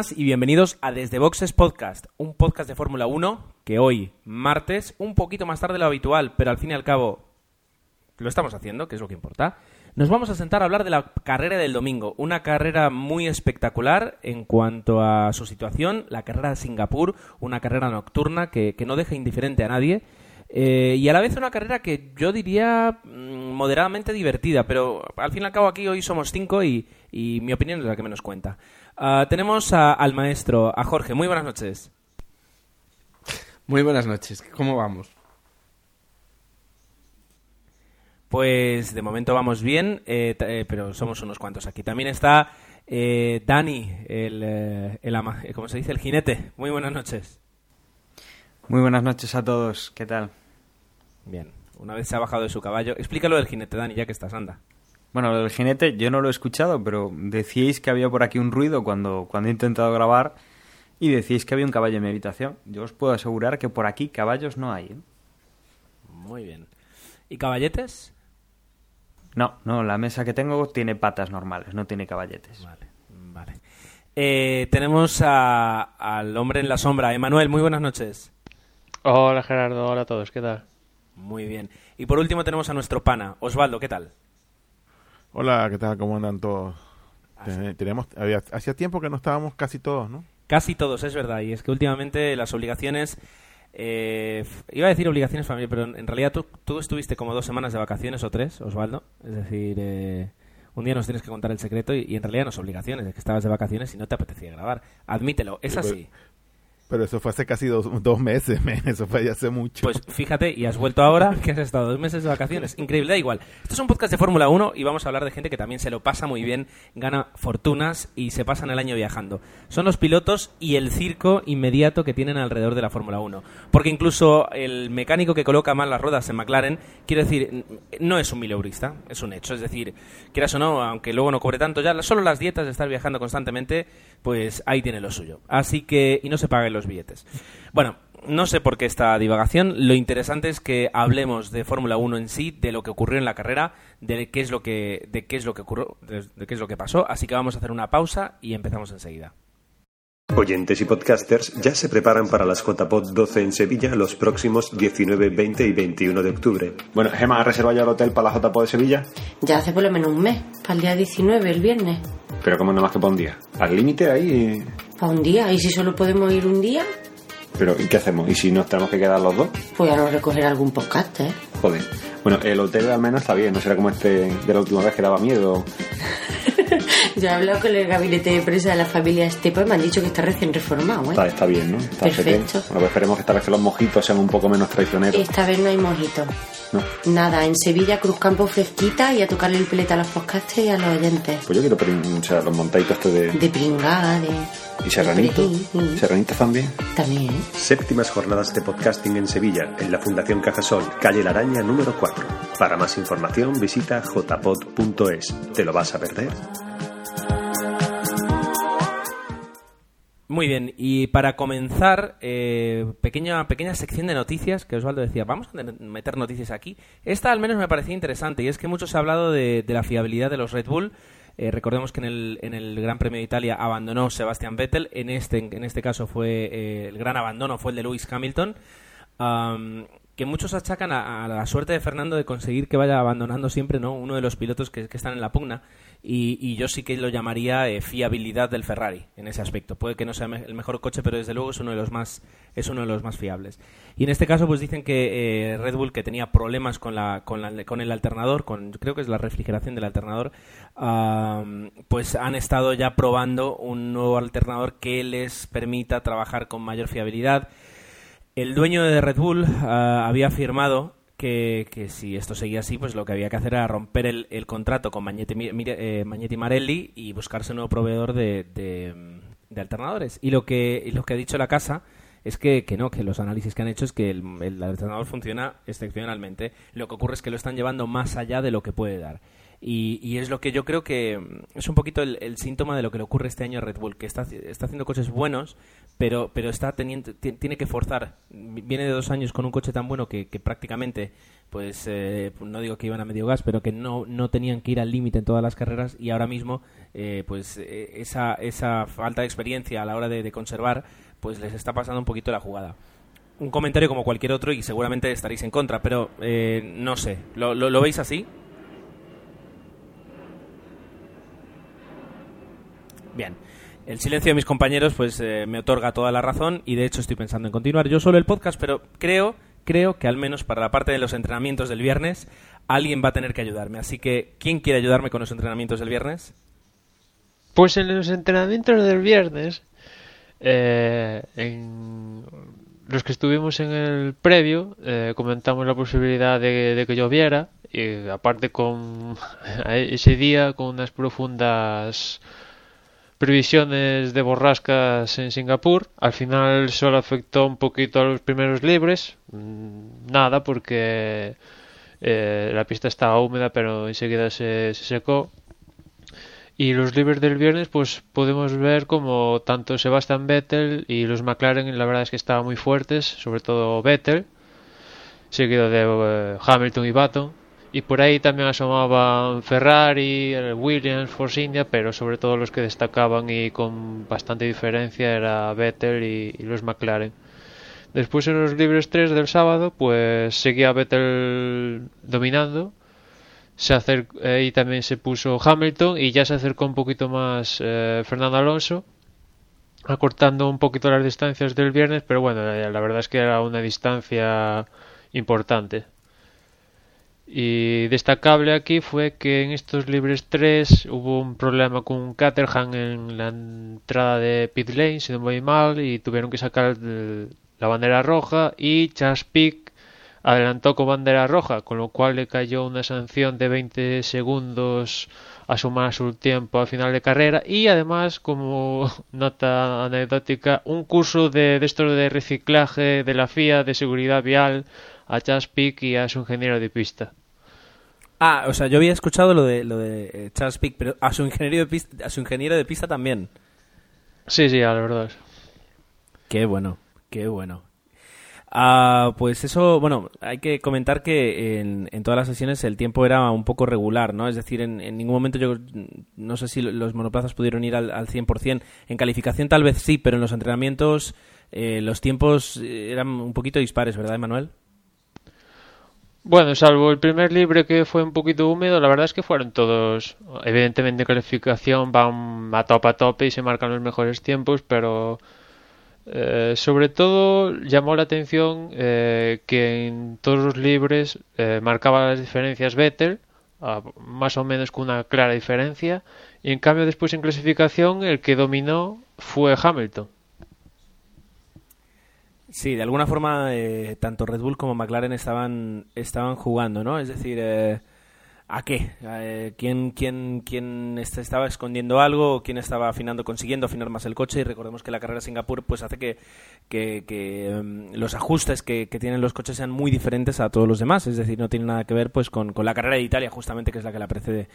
buenas y bienvenidos a Desde Boxes Podcast, un podcast de Fórmula 1 que hoy, martes, un poquito más tarde de lo habitual, pero al fin y al cabo lo estamos haciendo, que es lo que importa. Nos vamos a sentar a hablar de la carrera del domingo, una carrera muy espectacular en cuanto a su situación, la carrera de Singapur, una carrera nocturna que, que no deja indiferente a nadie. eh, y a la vez una carrera que yo diría mm, moderadamente divertida, pero al fin y al cabo aquí hoy somos cinco y, y mi opinión es la que menos cuenta. Ah, tenemos a- al maestro, a Jorge. Muy buenas noches. Muy buenas noches, ¿cómo vamos? Pues de momento vamos bien, eh, eh, pero somos unos cuantos aquí. También está eh, Dani, el, eh, el ama- eh, ¿cómo se dice? El jinete. Muy buenas noches. Muy buenas noches a todos, ¿qué tal? Bien, una vez se ha bajado de su caballo, explícalo del jinete, Dani, ya que estás, anda. Bueno, lo del jinete yo no lo he escuchado, pero decíais que había por aquí un ruido cuando, cuando he intentado grabar y decíais que había un caballo en mi habitación. Yo os puedo asegurar que por aquí caballos no hay. ¿eh? Muy bien. ¿Y caballetes? No, no, la mesa que tengo tiene patas normales, no tiene caballetes. Vale, vale. Eh, tenemos a- al hombre en la sombra, Emanuel. Muy buenas noches. Hola Gerardo, hola a todos, ¿qué tal? Muy bien. Y por último tenemos a nuestro pana, Osvaldo, ¿qué tal? Hola, ¿qué tal? ¿Cómo andan todos? Ten- Tenemos, había, hacía tiempo que no estábamos casi todos, ¿no? Casi todos, es verdad. Y es que últimamente las obligaciones. eh, iba a decir obligaciones familiares, pero en realidad tú, tú estuviste como dos semanas de vacaciones o tres, Osvaldo. Es decir, eh, un día nos tienes que contar el secreto y, y en realidad no es obligaciones, es que estabas de vacaciones y no te apetecía grabar. Admítelo, es Sí, así. Pero eso fue hace casi dos, meses, eso fue ya hace mucho. Pues fíjate, y has vuelto ahora que has estado dos meses de vacaciones. Increíble, da igual. Esto es un podcast de Fórmula 1 y vamos a hablar de gente que también se lo pasa muy bien, gana fortunas y se pasan el año viajando. Son los pilotos y el circo inmediato que tienen alrededor de la Fórmula 1. Porque incluso el mecánico que coloca mal las ruedas en McLaren, quiero decir, no es un mileurista, es un hecho. Es decir, quieras o no, aunque luego no cobre tanto, ya solo las dietas de estar viajando constantemente, pues ahí tiene lo suyo. Así que, y no se paguen los billetes. Bueno, no sé por qué esta divagación. Lo interesante es que hablemos de Fórmula 1 en sí, de lo que ocurrió en la carrera, de qué es lo que, de qué es lo que ocurrió, de, de qué es lo que pasó. Así que vamos a hacer una pausa y empezamos enseguida. Oyentes y podcasters ya se preparan para las JPod 12 en Sevilla los próximos 19, 20 y 21 de octubre. Bueno, Gemma, ¿has reservado ya el hotel para la JPO de Sevilla? Ya hace por lo menos un mes, para el día 19, el viernes. Pero como no más que para un día. Al límite ahí. Para un día, y si solo podemos ir un día, Pero ¿y qué hacemos? ¿Y si nos tenemos que quedar los dos? pues ya no recoger algún podcast, ¿eh? Joder. Bueno, el hotel al menos está bien, no será como este de la última vez que daba miedo. Yo he hablado con el gabinete de prensa de la familia Estepa y me han dicho que está recién reformado, ¿eh? Está, está bien, ¿no? Está Perfecto. Bueno, pues esperemos que esta vez que los mojitos sean un poco menos traicioneros. Esta vez no hay mojito. ¿no? Nada, en Sevilla, Cruzcampo fresquita y a tocarle el pelete a los podcasters y a los oyentes. Pues yo quiero o sea, los montaditos estos de... De pringada, de... ¿Y sí. ¿Serranitos también? También, ¿eh? Séptimas jornadas de podcasting en Sevilla, en la Fundación Cajasol, calle La Araña número 4. Para más información visita jpod.es. ¿Te lo vas a perder? Muy bien, y para comenzar, eh, pequeña, pequeña sección de noticias que Osvaldo decía, vamos a meter noticias aquí. Esta al menos me parecía interesante y es que mucho se ha hablado de, la fiabilidad de los Red Bull. Eh, recordemos que en el, en el Gran Premio de Italia abandonó Sebastian Vettel, en este, en este caso fue eh, el gran abandono fue el de Lewis Hamilton. Am, que muchos achacan a, la suerte de Fernando de conseguir que vaya abandonando siempre no uno de los pilotos que, están en la pugna. Y, yo sí que lo llamaría eh, fiabilidad del Ferrari en ese aspecto. Puede que no sea el mejor coche pero desde luego es uno de los más es uno de los más fiables. Y en este caso pues dicen que eh, Red Bull que tenía problemas con la, con el alternador con creo que es la refrigeración del alternador pues han estado ya probando un nuevo alternador que les permita trabajar con mayor fiabilidad el dueño de Red Bull ah, había firmado que, que si esto seguía así, pues lo que había que hacer era romper el, el contrato con Mire- eh, Marelli y buscarse un nuevo proveedor de, de, mm, alternadores. Y lo que, lo que ha dicho la casa es que, que no, que los análisis que han hecho es que el, el alternador funciona excepcionalmente. Lo que ocurre es que lo están llevando más allá de lo que puede dar. Y, y es lo que yo creo que mm, es un poquito el, síntoma de lo que le ocurre este año a Red Bull, que está, está haciendo coches buenos, pero, pero está teniendo, ti- tiene que forzar. Viene de dos años con un coche tan bueno que, que prácticamente, pues eh, no digo que iban a medio gas, pero que no, no tenían que ir al límite en todas las carreras y ahora mismo, eh, pues eh, esa, esa falta de experiencia a la hora de, conservar, pues les está pasando un poquito la jugada un comentario como cualquier otro y seguramente estaréis en contra, pero eh, no sé. ¿Lo, lo, lo veis así? Bien. El silencio de mis compañeros pues eh, me otorga toda la razón y de hecho estoy pensando en continuar yo solo el podcast, pero creo, creo que al menos para la parte de los entrenamientos del viernes alguien va a tener que ayudarme. Así que, ¿quién quiere ayudarme con los entrenamientos del viernes? Pues en los entrenamientos del viernes, eh, en los que estuvimos en el previo, eh, comentamos la posibilidad de, de que lloviera y aparte con ese día con unas profundas previsiones de borrascas en Singapur. Al final solo afectó un poquito a los primeros libres. Mm, Nada, porque eh, la pista estaba húmeda, pero enseguida se, se secó. Y los libres del viernes, pues podemos ver como tanto Sebastian Vettel y los McLaren, la verdad es que estaban muy fuertes, sobre todo Vettel, seguido de eh, Hamilton y Button. Y por ahí también asomaban Ferrari, Williams, Force India, pero sobre todo los que destacaban y con bastante diferencia era Vettel y, y los McLaren. Después en los libres 3 del sábado, pues seguía Vettel dominando. Se acer- ahí también se puso Hamilton y ya se acercó un poquito más eh, Fernando Alonso, acortando un poquito las distancias del viernes, pero bueno, eh, la verdad es que era una distancia importante. Y destacable aquí fue que en estos libres 3 hubo un problema con Caterham en la entrada de pit lane, si no voy mal, y tuvieron que sacar la bandera roja y Charles Pic adelantó con bandera roja, con lo cual le cayó una sanción de 20 segundos a sumar su tiempo al final de carrera y además como nota anecdótica un curso de, de de reciclaje de la FIA de seguridad vial a Charles Pic y a su ingeniero de pista. Ah, o sea, yo había escuchado lo de, lo de eh, Charles Pic, pero a su ingeniero de pista, a su ingeniero de pista también. Sí, sí, a la verdad. Qué bueno, qué bueno. Ah, pues eso, bueno, hay que comentar que en, en todas las sesiones el tiempo era un poco regular, ¿no? Es decir, en, en ningún momento yo no sé si los monoplazas pudieron ir al, al 100%. En calificación tal vez sí, pero en los entrenamientos eh, los tiempos eh, eran un poquito dispares, ¿verdad, Emanuel? Bueno, salvo el primer libre que fue un poquito húmedo, la verdad es que fueron todos, evidentemente en calificación van a tope a tope y se marcan los mejores tiempos, pero eh, sobre todo llamó la atención eh, que en todos los libres eh, marcaba las diferencias Vettel, más o menos con una clara diferencia, y en cambio después en clasificación el que dominó fue Hamilton. Sí, de alguna forma eh, tanto Red Bull como McLaren estaban, estaban jugando, ¿no? Es decir, eh, ¿a qué? Eh, ¿quién, quién, quién est- estaba escondiendo algo? ¿Quién estaba afinando, consiguiendo afinar más el coche? Y recordemos que la carrera de Singapur pues hace que, que, que, em, los ajustes que, que tienen los coches sean muy diferentes a todos los demás. Es decir, no tiene nada que ver pues con, con la carrera de Italia, justamente, que es la que la precede.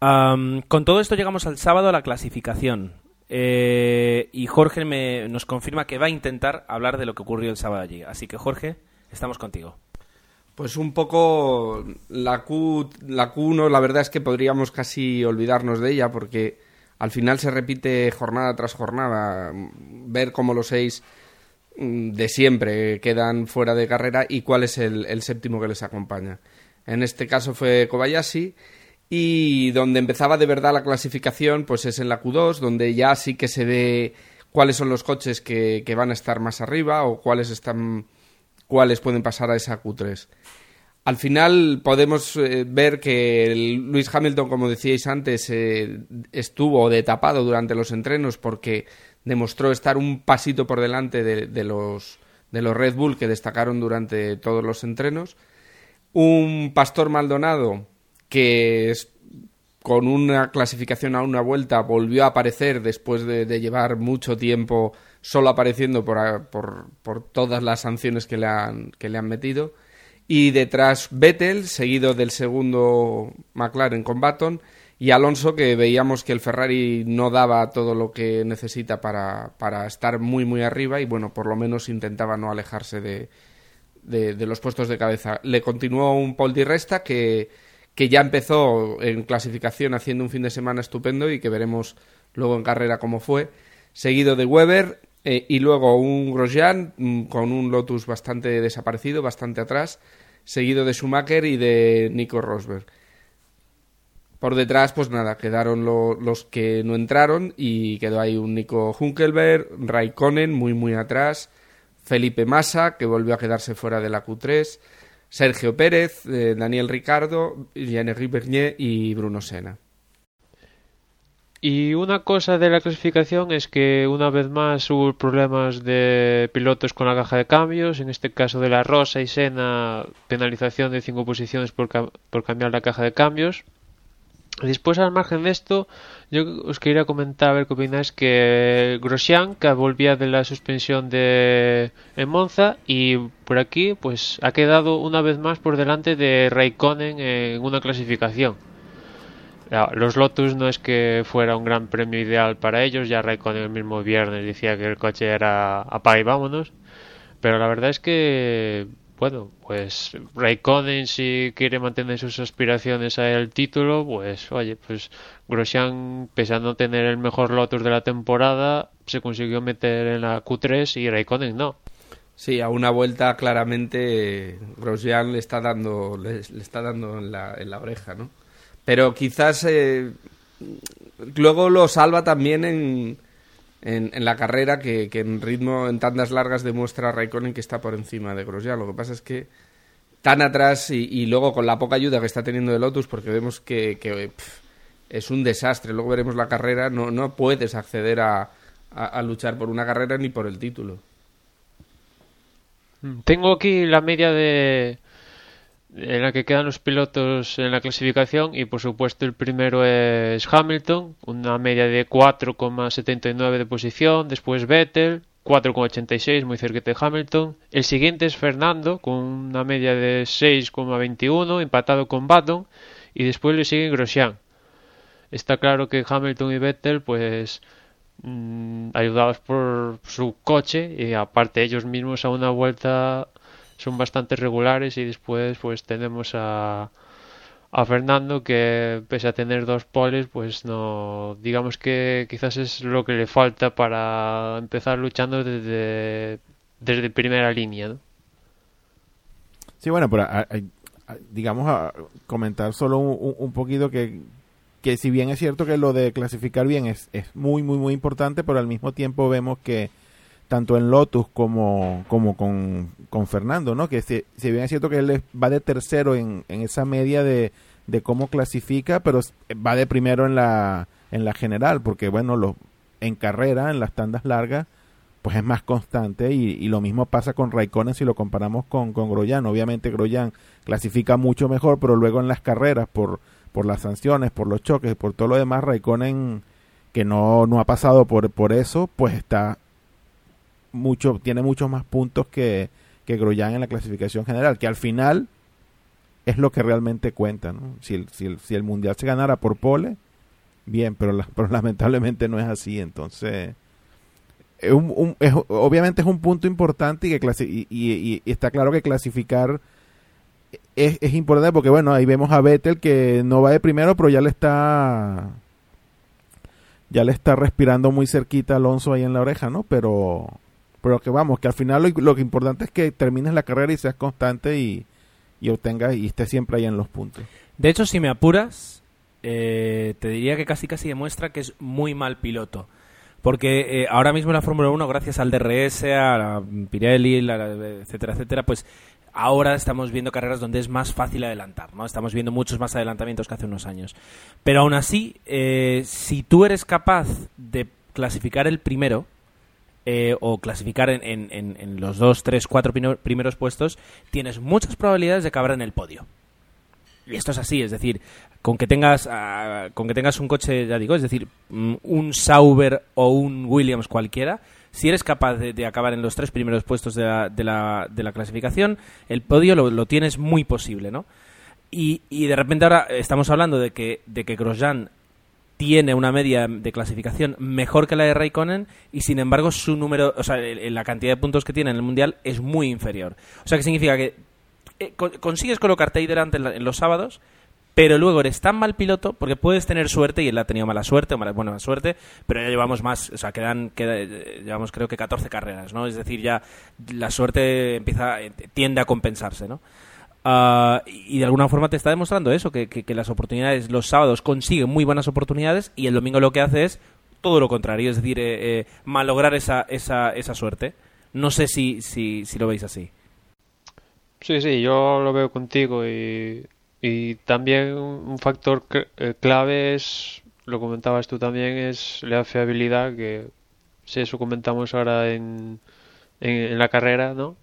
Am, con todo esto llegamos al sábado a la clasificación. Eh, y Jorge me, nos confirma que va a intentar hablar de lo que ocurrió el sábado allí. Así que Jorge, estamos contigo. Pues un poco la, Q, la Q1, la verdad es que podríamos casi olvidarnos de ella porque al final se repite jornada tras jornada. Ver cómo los seis mm, de siempre quedan fuera de carrera y cuál es el, el séptimo que les acompaña. En este caso fue Kobayashi y donde empezaba de verdad la clasificación pues es en la Q2 donde ya sí que se ve cuáles son los coches que, que van a estar más arriba o cuáles están cuáles pueden pasar a esa Q3. Al final podemos eh, ver que Luis Hamilton, como decíais antes, eh, estuvo de tapado durante los entrenos porque demostró estar un pasito por delante de, de los, de los Red Bull que destacaron durante todos los entrenos. Un Pastor Maldonado que es- con una clasificación a una vuelta volvió a aparecer después de, llevar mucho tiempo solo apareciendo por, por, por todas las sanciones que le, han, que le han metido. Y detrás Vettel, seguido del segundo McLaren con Baton, y Alonso, que veíamos que el Ferrari no daba todo lo que necesita para, para estar muy, muy arriba, y bueno, por lo menos intentaba no alejarse de, de, de los puestos de cabeza. Le continuó un Paul Di Resta que, que ya empezó en clasificación haciendo un fin de semana estupendo y que veremos luego en carrera cómo fue. Seguido de Weber eh, y luego un Grosjean mm, con un Lotus bastante desaparecido, bastante atrás. Seguido de Schumacher y de Nico Rosberg. Por detrás, pues nada, quedaron lo- los que no entraron y quedó ahí un Nico Hunkelberg, Raikkonen muy muy atrás, Felipe Massa, que volvió a quedarse fuera de la Q3, Sergio Pérez, eh, Daniel Ricardo, Jean-Henri Bernier y Bruno Senna. Y una cosa de la clasificación es que una vez más hubo problemas de pilotos con la caja de cambios, en este caso de la Rosa y Sena, penalización de cinco posiciones por, ca- por cambiar la caja de cambios. Después, al margen de esto, yo os quería comentar a ver qué opináis que Grosjean, que volvía de la suspensión de en Monza y por aquí, pues ha quedado una vez más por delante de Raikkonen en una clasificación. Los Lotus no es que fuera un gran premio ideal para ellos, ya Raikkonen el mismo viernes decía que el coche era apaga y vámonos, pero la verdad es que, bueno, pues Raikkonen si quiere mantener sus aspiraciones al título, pues oye, pues Grosjean, pese tener el mejor Lotus de la temporada, se consiguió meter en la Q3 y Raikkonen no. Sí, a una vuelta claramente Grosjean le está dando, le, le está dando en la, en la oreja, ¿no? Pero quizás eh, luego lo salva también en, en, en la carrera que, en ritmo, en tandas largas demuestra Raikkonen que está por encima de Grosjean. Lo que pasa es que tan atrás y, luego con la poca ayuda que está teniendo de Lotus, porque vemos que, es un desastre. Luego veremos la carrera, no, no puedes acceder a, a- a luchar por una carrera ni por el título. Tengo aquí la media de en la que quedan los pilotos en la clasificación y por supuesto el primero es Hamilton, una media de 4,79 de posición, después Vettel, 4,86 muy cerquita de Hamilton, el siguiente es Fernando con una media de 6,21 empatado con Baton y después le sigue Grosjean. Está claro que Hamilton y Vettel pues mm, ayudados por su coche y aparte ellos mismos a una vuelta son bastante regulares y después pues tenemos a, a Fernando que pese a tener dos poles pues no digamos que quizás es lo que le falta para empezar luchando desde desde primera línea ¿no? Sí, bueno, pero a- digamos a comentar solo un- un poquito que, que si bien es cierto que lo de clasificar bien es, es muy, muy, muy importante, pero al mismo tiempo vemos que tanto en Lotus como, como con, con Fernando, ¿no? Que si, si bien es cierto que él va de tercero en, en esa media de, de cómo clasifica, pero va de primero en la, en la general, porque bueno, lo, en carrera, en las tandas largas, pues es más constante y, lo mismo pasa con Raikkonen si lo comparamos con, con Grosjean. Obviamente Grosjean clasifica mucho mejor, pero luego en las carreras, por, por las sanciones, por los choques, por todo lo demás, Raikkonen, que no, no ha pasado por, por eso, pues está mucho, tiene muchos más puntos que, que Grosjean en la clasificación general, que al final es lo que realmente cuenta. ¿no? Si, el, si, el, si el Mundial se ganara por pole, bien, pero, la- pero lamentablemente no es así, entonces... Es un- un- es- obviamente es un punto importante y que y, y- está claro que clasificar es, es importante porque bueno ahí vemos a Vettel que no va de primero pero ya le está ya le está respirando muy cerquita Alonso ahí en la oreja no pero pero que vamos que al final lo, lo importante es que termines la carrera y seas constante y, y obtengas y estés siempre ahí en los puntos De hecho, si me apuras, eh, te diría que casi casi demuestra que es muy mal piloto. Porque eh, ahora mismo en la Fórmula 1, gracias al DRS, a la Pirelli, la- la- etcétera, etcétera, pues ahora estamos viendo carreras donde es más fácil adelantar, ¿no? Estamos viendo muchos más adelantamientos que hace unos años. Pero aún así, eh, si tú eres capaz de clasificar el primero, eh, o clasificar en, en- en- los dos, tres, cuatro primeros puestos, tienes muchas probabilidades de acabar en el podio. Y esto es así, es decir, con que tengas ah, con que tengas un coche, ya digo, es decir, mm, un Sauber o un Williams cualquiera, si eres capaz de, acabar en los tres primeros puestos de la, de la, de la clasificación, el podio lo, lo tienes muy posible, ¿no? Y, y de repente ahora estamos hablando de que, de que Grosjean tiene una media de clasificación mejor que la de Raikkonen y sin embargo su número, o sea, la cantidad de puntos que tiene en el mundial es muy inferior. O sea, que significa que eh, co- consigues colocarte ahí delante en, la- en los sábados, pero luego eres tan mal piloto porque puedes tener suerte y él ha tenido mala suerte o mala, bueno, mala suerte, pero ya llevamos más, o sea, quedan, queda, eh, llevamos creo que 14 carreras, ¿no? Es decir, ya la suerte empieza eh, tiende a compensarse, ¿no? Ah, y de alguna forma te está demostrando eso, que, que- las oportunidades, los sábados consigue muy buenas oportunidades y el domingo lo que hace es todo lo contrario, es decir, eh, eh, malograr esa, esa, esa suerte. No sé si, si, si lo veis así. Sí, sí, yo lo veo contigo y, y también un factor eh, clave es, lo comentabas tú también, es la fiabilidad, que si eso comentamos ahora en, en la carrera, ¿no?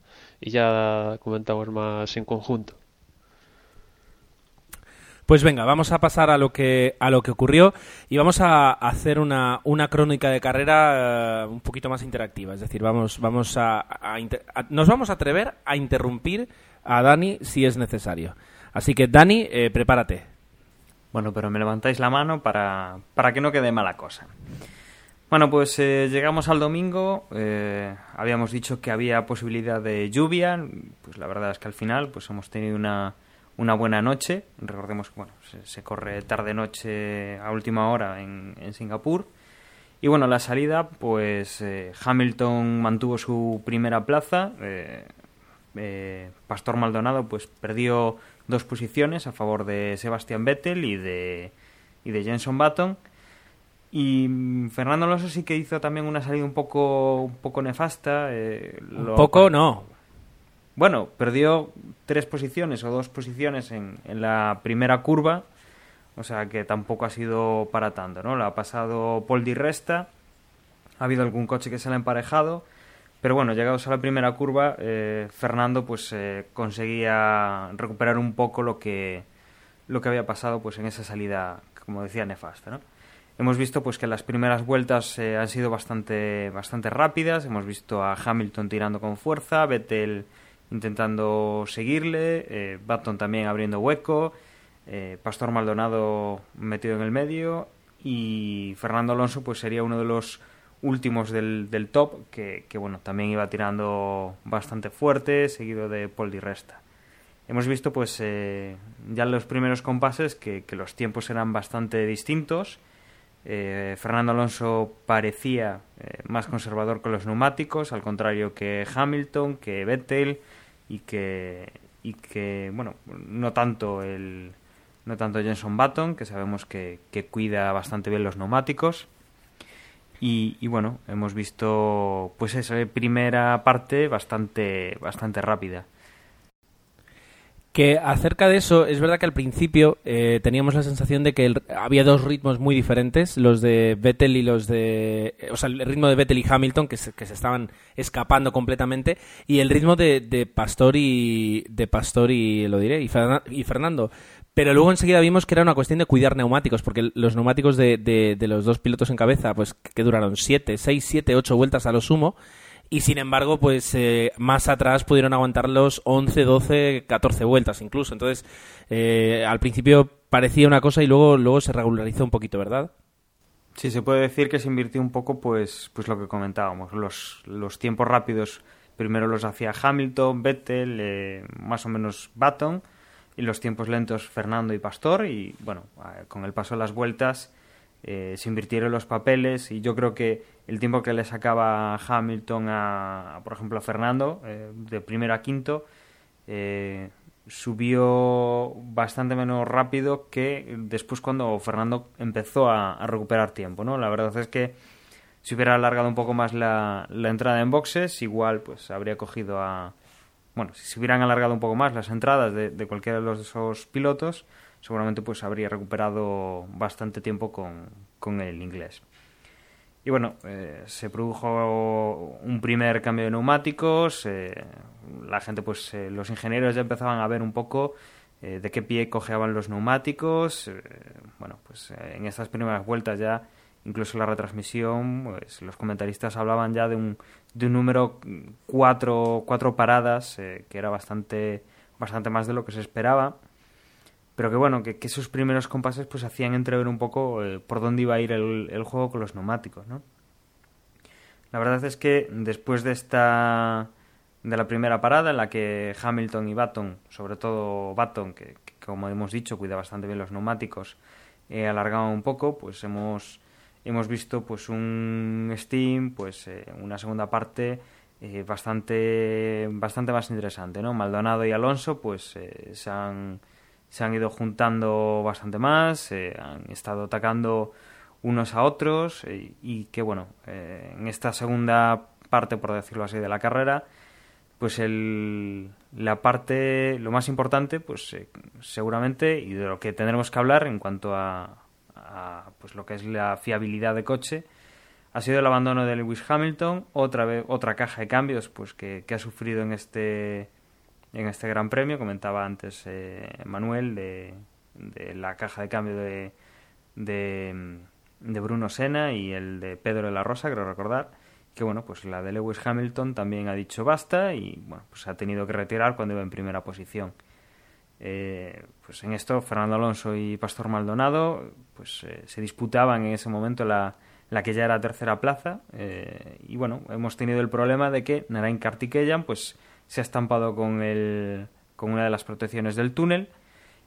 Y ya comentamos más en conjunto. Pues venga, vamos a pasar a lo que a lo que ocurrió y vamos a hacer una, una crónica de carrera eh, un poquito más interactiva. Es decir, vamos vamos a, a inter- a- nos vamos a atrever a interrumpir a Dani si es necesario. Así que Dani, eh, prepárate. Bueno, pero me levantáis la mano para, para que no quede mala cosa. Bueno, pues eh, llegamos al domingo. eh, habíamos dicho que había posibilidad de lluvia. Pues la verdad es que al final pues hemos tenido una, una buena noche. Recordemos que bueno, se, corre tarde-noche a última hora en, en Singapur. Y bueno, la salida, pues eh, Hamilton mantuvo su primera plaza. eh, eh, Pastor Maldonado pues perdió dos posiciones a favor de Sebastian Vettel y de, y de Jenson Button. Y mm, Fernando Alonso sí que hizo también una salida un poco, un poco nefasta. eh, Un lo- poco no. Bueno, perdió tres posiciones o dos posiciones en, en la primera curva. O sea que tampoco ha sido para tanto, ¿no? La ha pasado Paul Di Resta. Ha habido algún coche que se le ha emparejado. Pero bueno, llegados a la primera curva, eh, Fernando pues eh, conseguía recuperar un poco lo que, lo que había pasado pues en esa salida, como decía, nefasta, ¿no? Hemos visto pues que las primeras vueltas eh, han sido bastante, bastante rápidas. Hemos visto a Hamilton tirando con fuerza, Vettel intentando seguirle, eh, Button también abriendo hueco, eh, Pastor Maldonado metido en el medio y Fernando Alonso pues sería uno de los últimos del, del top que, que, bueno también iba tirando bastante fuerte seguido de Paul Di Resta hemos visto pues eh, ya en los primeros compases que, que los tiempos eran bastante distintos eh, Fernando Alonso parecía eh, más conservador con los neumáticos al contrario que Hamilton que Vettel y que y que bueno no tanto el no tanto Jenson Button que sabemos que, que cuida bastante bien los neumáticos y, y, bueno, hemos visto pues esa primera parte bastante, bastante rápida. Que acerca de eso, es verdad que al principio eh, teníamos la sensación de que había dos ritmos muy diferentes, los de Vettel y los de... O sea, el ritmo de Vettel y Hamilton, que se, que se estaban escapando completamente, y el ritmo de, de Pastor y... de Pastor y, lo diré, y, y Fernando. Pero luego enseguida vimos que era una cuestión de cuidar neumáticos, porque los neumáticos de, de- de los dos pilotos en cabeza, pues que duraron 7, 6, 7, 8 vueltas a lo sumo, y sin embargo, pues eh, más atrás pudieron aguantar los 11, 12, 14 vueltas incluso. Entonces, eh, al principio parecía una cosa y luego, luego se regularizó un poquito, ¿verdad? Sí, se puede decir que se invirtió un poco, pues, pues lo que comentábamos. Los, los tiempos rápidos primero los hacía Hamilton, Vettel, eh, más o menos Button, y los tiempos lentos Fernando y Pastor. Y bueno, eh, con el paso de las vueltas eh, se invirtieron los papeles y yo creo que el tiempo que le sacaba Hamilton a, por ejemplo, a Fernando, eh, de primero a quinto, eh, subió bastante menos rápido que después cuando Fernando empezó a, recuperar tiempo, ¿no? La verdad es que si hubiera alargado un poco más la, entrada en boxes, igual pues habría cogido a... Bueno, si se hubieran alargado un poco más las entradas de, de cualquiera de los esos pilotos, seguramente pues habría recuperado bastante tiempo con, con el inglés. Y bueno, eh, se produjo un primer cambio de neumáticos, eh, la gente pues eh, los ingenieros ya empezaban a ver un poco de qué pie cojeaban los neumáticos. bueno, pues en estas primeras vueltas ya, incluso la retransmisión, pues los comentaristas hablaban ya de un, de un número cuatro, cuatro paradas, que era bastante, bastante más de lo que se esperaba. Pero que bueno, que, esos primeros compases pues hacían entrever un poco eh, por dónde iba a ir el, el juego con los neumáticos, ¿no? La verdad es que después de esta de la primera parada en la que Hamilton y Baton, sobre todo que, que como hemos dicho cuida bastante bien los neumáticos, eh, alargaban un poco, pues hemos hemos visto pues un Steam, pues eh, una segunda parte eh, bastante bastante más interesante, ¿no? Maldonado y Alonso pues eh, se han se han ido juntando bastante más, eh, han estado atacando unos a otros eh, y que bueno, eh, en esta segunda parte, por decirlo así, de la carrera, pues el, la parte, lo más importante, pues eh, seguramente, y de lo que tendremos que hablar en cuanto a, a, pues lo que es la fiabilidad de coche, ha sido el abandono de Lewis Hamilton, otra vez, otra caja de cambios pues que, que ha sufrido en este en este Gran Premio, comentaba antes eh, Manuel de, la caja de cambio de, de, de Bruno Senna y el de Pedro de la Rosa, creo recordar, que bueno, pues la de Lewis Hamilton también ha dicho basta y bueno, pues ha tenido que retirar cuando iba en primera posición. Eh, pues en esto Fernando Alonso y Pastor Maldonado pues eh, se disputaban en ese momento la, la que ya era tercera plaza eh, y bueno, hemos tenido el problema de que Narain Kartikeyan pues se ha estampado con, el, con una de las protecciones del túnel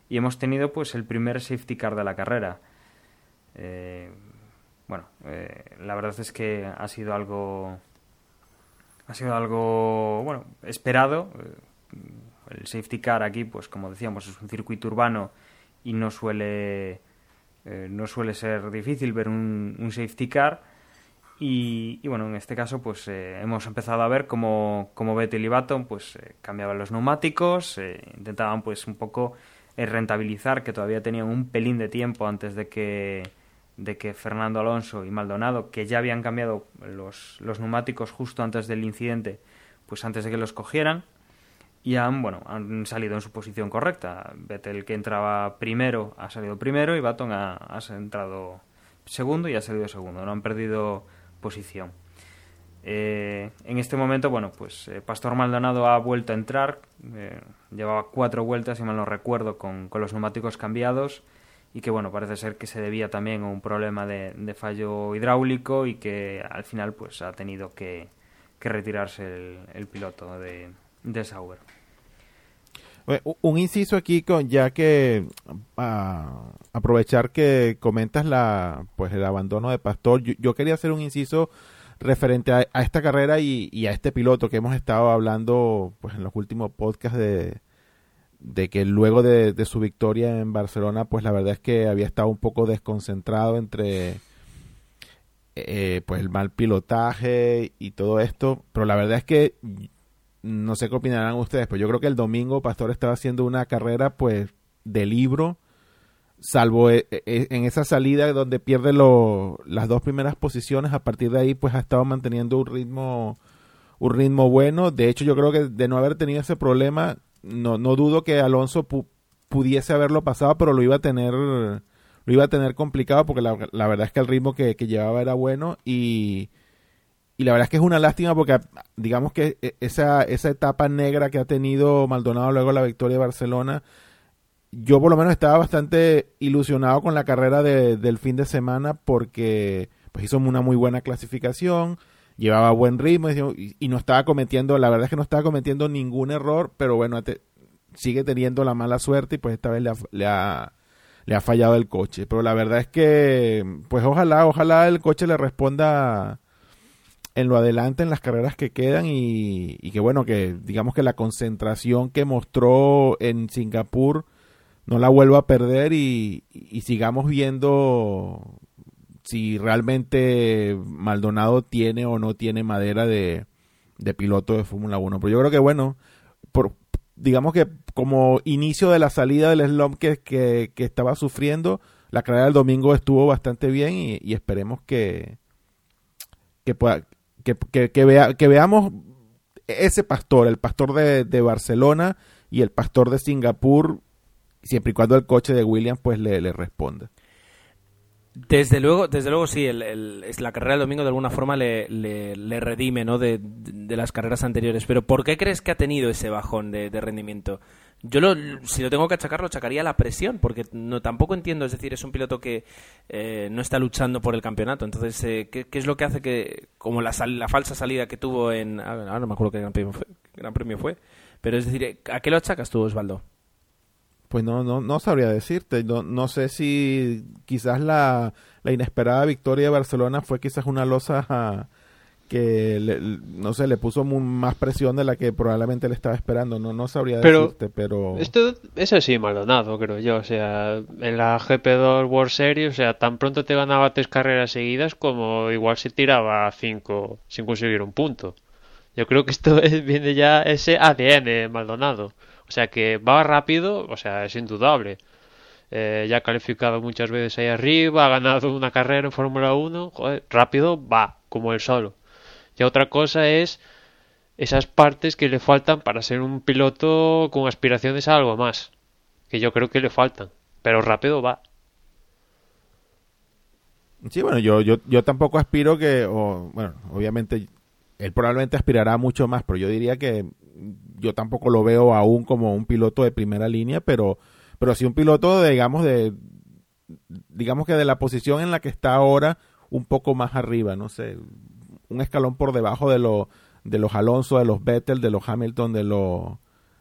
y hemos tenido pues el primer safety car de la carrera. Eh, bueno, eh, la verdad es que ha sido algo ha sido algo bueno esperado. Eh, El safety car aquí, pues como decíamos, es un circuito urbano y no suele eh, no suele ser difícil ver un, un safety car. Y, y, bueno, en este caso, pues eh, hemos empezado a ver cómo, cómo Vettel y Baton pues eh, cambiaban los neumáticos, eh, intentaban pues un poco eh, rentabilizar que todavía tenían un pelín de tiempo antes de que de que Fernando Alonso y Maldonado, que ya habían cambiado los, los neumáticos justo antes del incidente, pues antes de que los cogieran, y han, bueno, han salido en su posición correcta. Vettel, que entraba primero, ha salido primero, y Baton ha, ha entrado segundo y ha salido segundo. No han perdido posición. Eh, en este momento, bueno, pues eh, Pastor Maldonado ha vuelto a entrar, eh, llevaba cuatro vueltas, si mal no recuerdo, con, los neumáticos cambiados y que, bueno, parece ser que se debía también a un problema de, fallo hidráulico y que al final, pues ha tenido que, retirarse el, el, piloto de, de Sauber. Un inciso aquí con ya que aprovechar que comentas la pues el abandono de Pastor, yo, yo quería hacer un inciso referente a, a esta carrera y, y, a este piloto que hemos estado hablando pues en los últimos podcasts de, de que luego de, de, su victoria en Barcelona pues la verdad es que había estado un poco desconcentrado entre eh, pues el mal pilotaje y todo esto pero la verdad es que no sé qué opinarán ustedes pues yo creo que el domingo Pastor estaba haciendo una carrera pues de libro salvo en esa salida donde pierde las dos primeras posiciones, a partir de ahí pues ha estado manteniendo un ritmo un ritmo bueno. De hecho, yo creo que de no haber tenido ese problema, no, no dudo que Alonso pu pudiese haberlo pasado, pero lo iba a tener lo iba a tener complicado porque la, verdad es que el ritmo que, llevaba era bueno y, y la verdad es que es una lástima porque digamos que esa, esa etapa negra que ha tenido Maldonado luego la victoria de Barcelona yo por lo menos estaba bastante ilusionado con la carrera de, del fin de semana porque pues hizo una muy buena clasificación, llevaba buen ritmo y, no estaba cometiendo, la verdad es que no estaba cometiendo ningún error, pero bueno, sigue teniendo la mala suerte y pues esta vez le ha, le ha, le ha fallado el coche. Pero la verdad es que pues ojalá, ojalá el coche le responda en lo adelante en las carreras que quedan y, y que bueno, que digamos que la concentración que mostró en Singapur no la vuelva a perder y, y, sigamos viendo si realmente Maldonado tiene o no tiene madera de, de piloto de Fórmula 1. Pero yo creo que bueno, digamos que como inicio de la salida del slump que estaba sufriendo, la carrera del domingo estuvo bastante bien y, y esperemos que, que, pueda, que, que, vea, que veamos ese pastor, el pastor de, de Barcelona y el pastor de Singapur siempre y cuando el coche de Williams pues le, le responda. Desde luego, desde luego sí, el, el- la carrera del domingo de alguna forma le, le- le redime ¿no? de, de las carreras anteriores. Pero ¿por qué crees que ha tenido ese bajón de, de rendimiento? Yo, lo, si lo tengo que achacar, lo achacaría a la presión, porque no tampoco entiendo, es decir, es un piloto que eh, no está luchando por el campeonato. Entonces, eh, ¿qué, es lo que hace que, como la, falsa salida que tuvo en... ah, Ahora no me acuerdo qué gran premio fue, pero es decir, ¿a qué lo achacas tú, Osvaldo? Pues no, no, no sabría decirte. No, no sé si quizás la, inesperada victoria de Barcelona fue quizás una losa ah, que, le- no sé, le puso más presión de la que probablemente le estaba esperando. No, no sabría Pero decirte, pero... Esto es así, Maldonado, creo yo. O sea, en la GP2 World Series, o sea, tan pronto te ganaba tres carreras seguidas como igual se tiraba cinco sin conseguir un punto. Yo creo que esto es- viene ya ese ADN Maldonado. O sea, que va rápido, o sea, es indudable. Eh, ya ha calificado muchas veces ahí arriba, ha ganado una carrera en Fórmula 1. Joder, rápido va, como él solo. Y otra cosa es esas partes que le faltan para ser un piloto con aspiraciones a algo más. Que yo creo que le faltan. Pero rápido va. Sí, bueno, yo, yo, yo tampoco aspiro que, bueno, obviamente él probablemente aspirará mucho más, pero yo diría que yo tampoco lo veo aún como un piloto de primera línea, pero, pero sí un piloto, de, digamos, de, digamos que de la posición en la que está ahora, un poco más arriba, no sé, un escalón por debajo de, lo, de los Alonso, de los Vettel, de los Hamilton, de los,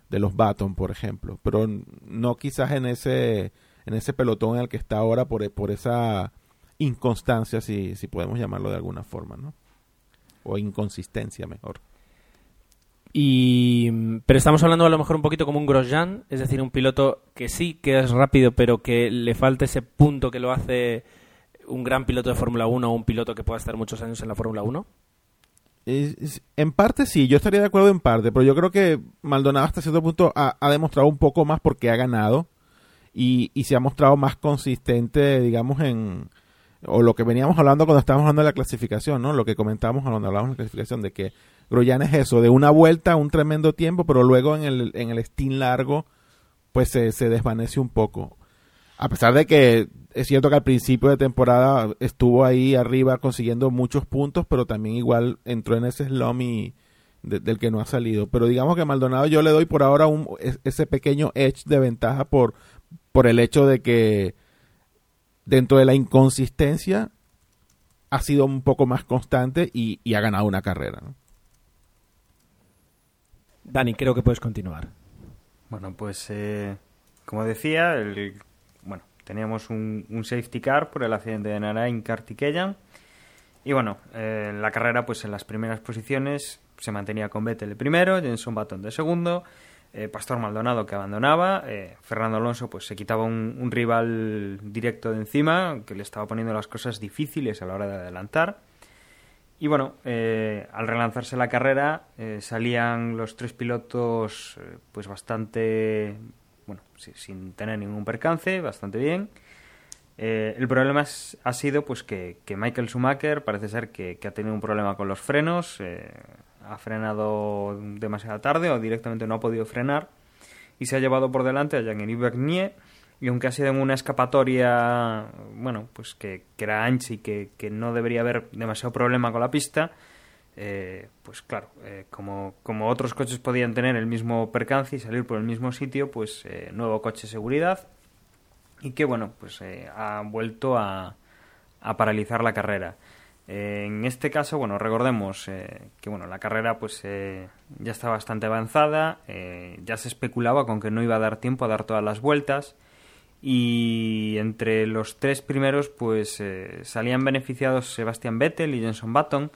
de los Baton, por ejemplo, pero no quizás en ese, en ese pelotón en el que está ahora por, por esa inconstancia, si, si podemos llamarlo de alguna forma, ¿no? O inconsistencia, mejor. Y, pero estamos hablando a lo mejor un poquito como un Grosjean, es decir, un piloto que sí, que es rápido, pero que le falta ese punto que lo hace un gran piloto de Fórmula 1 o un piloto que pueda estar muchos años en la Fórmula 1. Es- es- en parte sí, yo estaría de acuerdo en parte, pero yo creo que Maldonado hasta cierto punto ha, demostrado un poco más porque ha ganado y, y se ha mostrado más consistente, digamos, en o lo que veníamos hablando cuando estábamos hablando de la clasificación, ¿no? Lo que comentábamos cuando hablábamos de la clasificación, de que Grosjean es eso, de una vuelta, un tremendo tiempo, pero luego en el, en el steam largo, pues se, se desvanece un poco. A pesar de que es cierto que al principio de temporada estuvo ahí arriba consiguiendo muchos puntos, pero también igual entró en ese slum y de- del que no ha salido. Pero digamos que Maldonado yo le doy por ahora un, es- ese pequeño edge de ventaja por, por el hecho de que dentro de la inconsistencia ha sido un poco más constante y, y ha ganado una carrera. ¿no? Dani, creo que puedes continuar. Bueno, pues eh, como decía, el, teníamos un, safety car por el accidente de Narain Kartikeyan. Y bueno, eh, la carrera, pues en las primeras posiciones se mantenía con Vettel de primero, Jenson Button de segundo, eh, Pastor Maldonado que abandonaba, eh, Fernando Alonso pues se quitaba un, rival directo de encima que le estaba poniendo las cosas difíciles a la hora de adelantar. Y bueno, eh, al relanzarse la carrera salían los tres pilotos pues bastante, bueno, si- sin tener ningún percance, bastante bien. Eh, el problema es- ha sido pues que, que Michael Schumacher parece ser que, ha tenido un problema con los frenos, eh, ha frenado demasiado tarde o directamente no ha podido frenar y se ha llevado por delante a Jean-Yves Bernier y aunque ha sido en una escapatoria, bueno, pues que, que era ancha y que no debería haber demasiado problema con la pista, eh, pues claro, eh, como, como otros coches podían tener el mismo percance y salir por el mismo sitio, pues eh, nuevo coche de seguridad y que bueno, pues eh, ha vuelto a, a paralizar la carrera. En este caso, bueno, recordemos que bueno, la carrera pues ya está bastante avanzada, ya se especulaba con que no iba a dar tiempo a dar todas las vueltas y entre los tres primeros pues salían beneficiados Sebastian Vettel y Jenson Button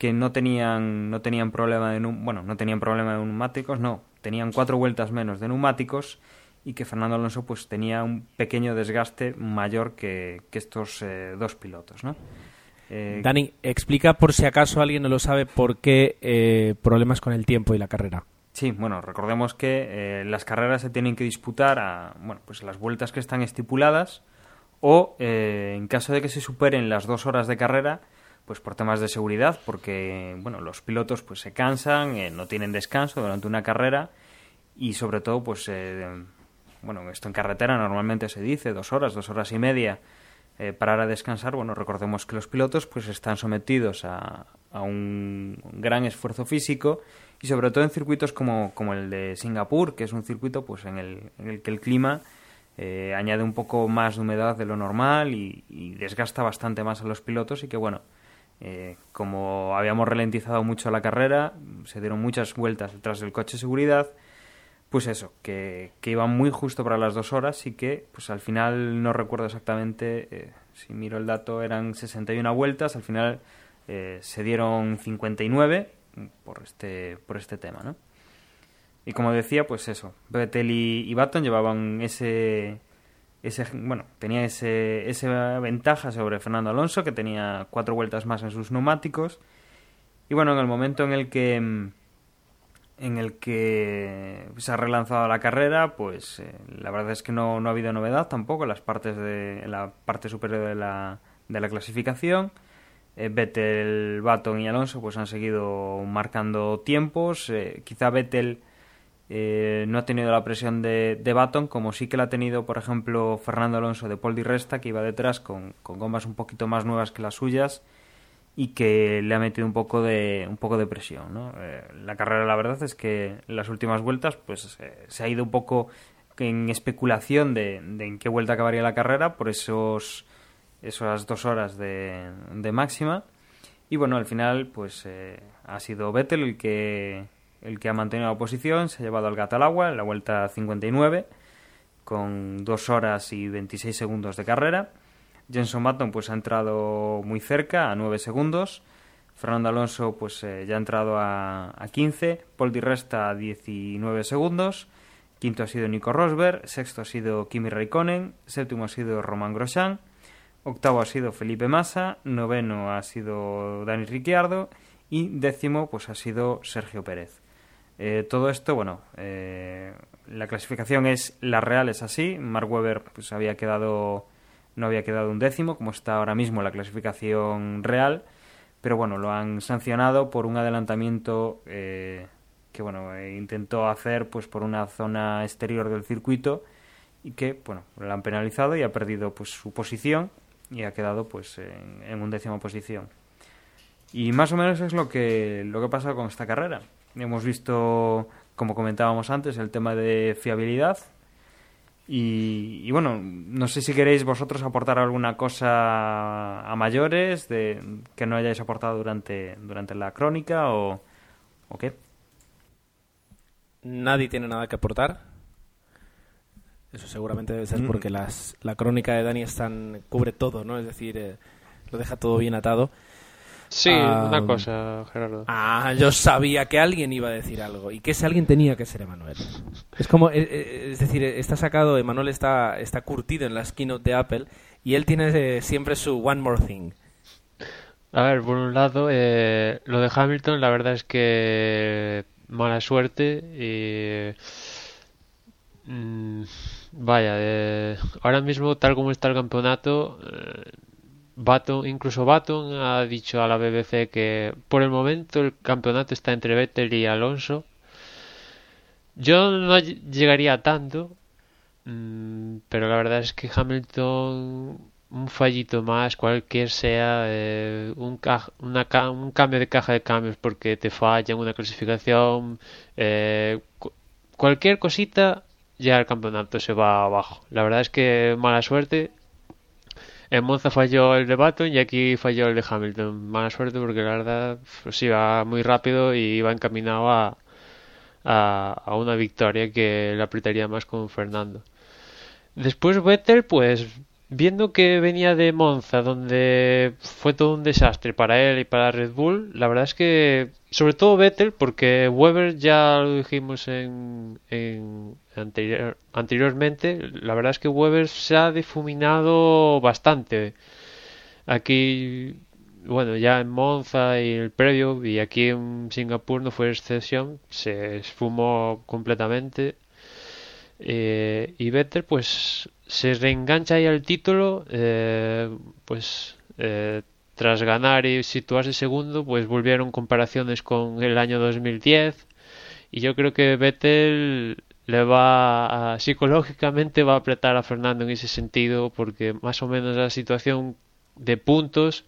que no tenían no tenían problema de bueno no tenían problema de neumáticos no tenían cuatro vueltas menos de neumáticos y que Fernando Alonso pues tenía un pequeño desgaste mayor que, que estos eh, dos pilotos no Eh, Dani, explica por si acaso alguien no lo sabe por qué eh, problemas con el tiempo y la carrera. Sí, bueno, recordemos que eh, las carreras se tienen que disputar a bueno, pues las vueltas que están estipuladas o en caso de que se superen las dos horas de carrera, pues por temas de seguridad, porque bueno, los pilotos pues se cansan, eh, no tienen descanso durante una carrera y sobre todo pues eh, bueno, esto en carretera normalmente se dice dos horas, dos horas y media eh, parar a descansar, bueno, recordemos que los pilotos pues están sometidos a, a un gran esfuerzo físico y sobre todo en circuitos como, como el de Singapur, que es un circuito pues en el, en el que el clima eh, añade un poco más de humedad de lo normal y, y desgasta bastante más a los pilotos y que bueno, eh, como habíamos ralentizado mucho la carrera, se dieron muchas vueltas detrás del coche de seguridad, pues eso, que, que iban muy justo para las dos horas y que pues al final no recuerdo exactamente, eh, si miro el dato eran 61 vueltas, al final eh, se dieron 59 por este, por este tema, ¿no? Y como decía, pues eso, Vettel y, y Baton llevaban ese, ese bueno, tenía ese, esa ventaja sobre Fernando Alonso, que tenía cuatro vueltas más en sus neumáticos. Y bueno, en el momento en el que en el que se ha relanzado la carrera, pues eh, la verdad es que no, no, ha habido novedad tampoco en las partes de en la parte superior de la, de la clasificación. Eh, Vettel, Baton y Alonso pues han seguido marcando tiempos. Eh, quizá Vettel eh, no ha tenido la presión de, de Baton, como sí que la ha tenido, por ejemplo, Fernando Alonso de Paul Resta, que iba detrás con, con, gomas un poquito más nuevas que las suyas y que le ha metido un poco de, un poco de presión. ¿no? Eh, la carrera, la verdad es que en las últimas vueltas pues eh, se ha ido un poco en especulación de, de, en qué vuelta acabaría la carrera por esos esas dos horas de, de máxima. Y bueno, al final pues eh, ha sido Vettel el que el que ha mantenido la posición, se ha llevado al gato al agua en la vuelta 59 con 2 horas y 26 segundos de carrera. Jenson Button pues ha entrado muy cerca, a 9 segundos. Fernando Alonso pues eh, ya ha entrado a, a 15. Paul Di Resta a 19 segundos. Quinto ha sido Nico Rosberg. Sexto ha sido Kimi Raikkonen. Séptimo ha sido Román Grosjean. Octavo ha sido Felipe Massa. Noveno ha sido Dani Ricciardo. Y décimo pues ha sido Sergio Pérez. Eh, todo esto, bueno, eh, la clasificación es la real es así. Mark Webber pues había quedado no había quedado un décimo, como está ahora mismo la clasificación real, pero bueno, lo han sancionado por un adelantamiento eh, que bueno eh, intentó hacer pues por una zona exterior del circuito y que bueno lo han penalizado y ha perdido pues su posición y ha quedado pues en, en undécima posición. Y más o menos es lo que lo que pasa con esta carrera. Hemos visto, como comentábamos antes, el tema de fiabilidad. Y, y, bueno, no sé si queréis vosotros aportar alguna cosa a mayores de que no hayáis aportado durante, durante la crónica o, o qué. Nadie tiene nada que aportar. Eso seguramente debe ser porque las, la crónica de Dani están, cubre todo, ¿no? Es decir, eh, lo deja todo bien atado. Sí, uh, una cosa, Gerardo. Ah, yo sabía que alguien iba a decir algo y que ese alguien tenía que ser Emanuel. Es como, es decir, está sacado, Emanuel está, está curtido en las keynote de Apple y él tiene eh, siempre su One More Thing. A ver, por un lado, eh, lo de Hamilton, la verdad es que mala suerte y. Mmm, vaya, eh, ahora mismo, tal como está el campeonato. Eh, Baton, incluso Baton ha dicho a la BBC que por el momento el campeonato está entre Vettel y Alonso. Yo no llegaría a tanto, mmm, pero la verdad es que Hamilton, un fallito más, cualquier sea, eh, un, ca una ca un, cambio de caja de cambios porque te falla en una clasificación, eh, cu cualquier cosita, ya el campeonato se va abajo. La verdad es que mala suerte, en Monza falló el de Baton y aquí falló el de Hamilton. Mala suerte porque la verdad pues iba muy rápido y iba encaminado a, a, una victoria que le apretaría más con Fernando. Después Vettel, pues viendo que venía de Monza, donde fue todo un desastre para él y para Red Bull, la verdad es que, sobre todo Vettel, porque Weber ya lo dijimos en, en anterior, anteriormente, la verdad es que Weber se ha difuminado bastante. Aquí, bueno, ya en Monza y el previo, y aquí en Singapur no fue excepción, se esfumó completamente. Eh, y Vettel, pues se reengancha ahí al título, eh, pues eh, tras ganar y situarse segundo, pues volvieron comparaciones con el año 2010 y yo creo que Vettel le va psicológicamente va a apretar a Fernando en ese sentido porque más o menos la situación de puntos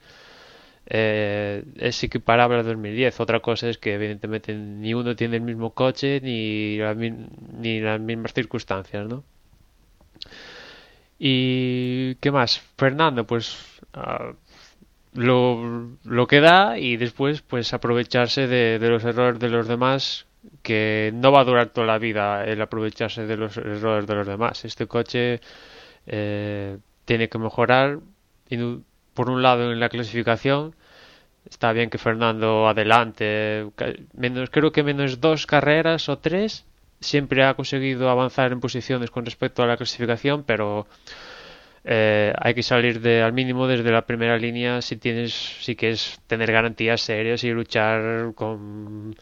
eh, es equiparable a 2010. Otra cosa es que evidentemente ni uno tiene el mismo coche ni, ni las mismas circunstancias, ¿no? Y qué más, Fernando, pues uh, lo, lo, que da y después pues aprovecharse de, de, los errores de los demás que no va a durar toda la vida el aprovecharse de los errores de los demás. Este coche eh, tiene que mejorar por un lado en la clasificación está bien que Fernando adelante menos creo que menos dos carreras o tres siempre ha conseguido avanzar en posiciones con respecto a la clasificación pero eh, hay que salir de al mínimo desde la primera línea si tienes si quieres tener garantías serias y luchar con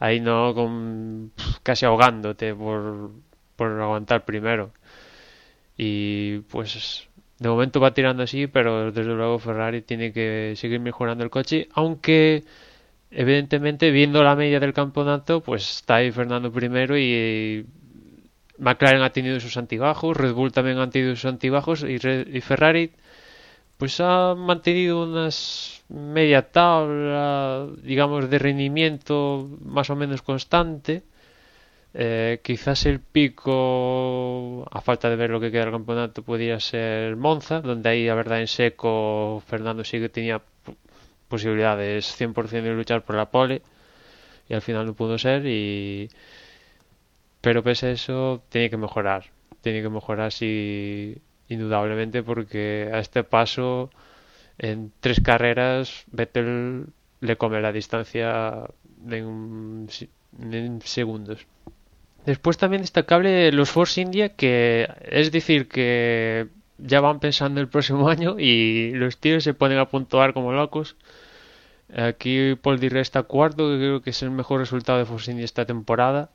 ahí no con casi ahogándote por, por aguantar primero. Y pues de momento va tirando así, pero desde luego Ferrari tiene que seguir mejorando el coche, aunque evidentemente viendo la media del campeonato, pues está ahí Fernando primero y McLaren ha tenido sus antibajos, Red Bull también ha tenido sus antibajos y, y Ferrari pues ha mantenido unas media tabla, digamos, de rendimiento más o menos constante eh, quizás el pico, a falta de ver lo que queda del campeonato, podría ser Monza, donde ahí, la verdad, en seco Fernando sí que tenía posibilidades 100% de luchar por la pole y al final no pudo ser. y Pero pese a eso, tiene que mejorar. Tiene que mejorar, sí, indudablemente, porque a este paso, en tres carreras, Vettel le come la distancia en segundos. Después también destacable los Force India, que es decir que ya van pensando el próximo año y los tíos se ponen a puntuar como locos. Aquí Paul Di está cuarto, que creo que es el mejor resultado de Force India esta temporada.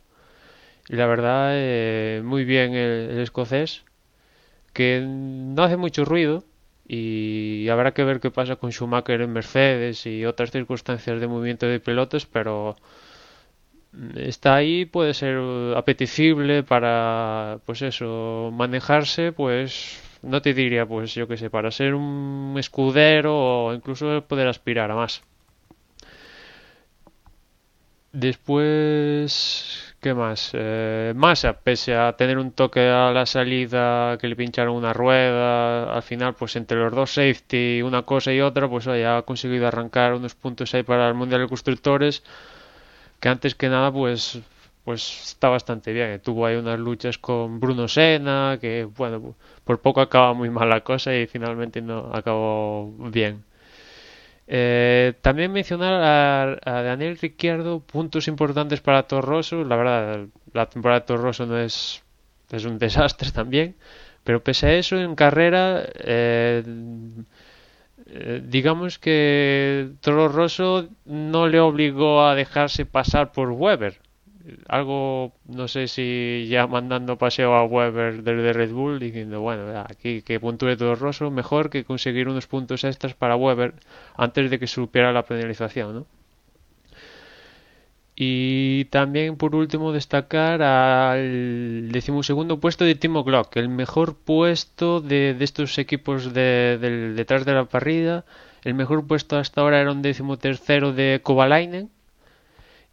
Y la verdad, eh, muy bien el, escocés, que no hace mucho ruido y habrá que ver qué pasa con Schumacher en Mercedes y otras circunstancias de movimiento de pilotos, pero está ahí, puede ser apetecible para, pues eso, manejarse, pues no te diría, pues yo que sé, para ser un escudero o incluso poder aspirar a más. Después, ¿qué más? Eh, Massa, pese a tener un toque a la salida, que le pincharon una rueda, al final, pues entre los dos safety, una cosa y otra, pues ha conseguido arrancar unos puntos ahí para el Mundial de Constructores que antes que nada pues pues está bastante bien. Tuvo ahí unas luchas con Bruno Sena, que bueno, por poco acaba muy mal la cosa y finalmente no acabó bien. Eh, también mencionar a, Daniel Ricciardo, puntos importantes para Torroso. La verdad, la temporada de Torroso no es, un desastre también, pero pese a eso, en carrera, eh, eh, digamos que Toro Rosso no le obligó a dejarse pasar por Weber. Algo, no sé si ya mandando paseo a Weber desde Red Bull diciendo, bueno, aquí que puntúe Toro Rosso, mejor que conseguir unos puntos extras para Weber antes de que supiera la penalización, ¿no? Y también, por último, destacar al decimosegundo puesto de Timo Glock, el mejor puesto de, estos equipos de, detrás de la parrilla. El mejor puesto hasta ahora era un decimotercero de Kovalainen.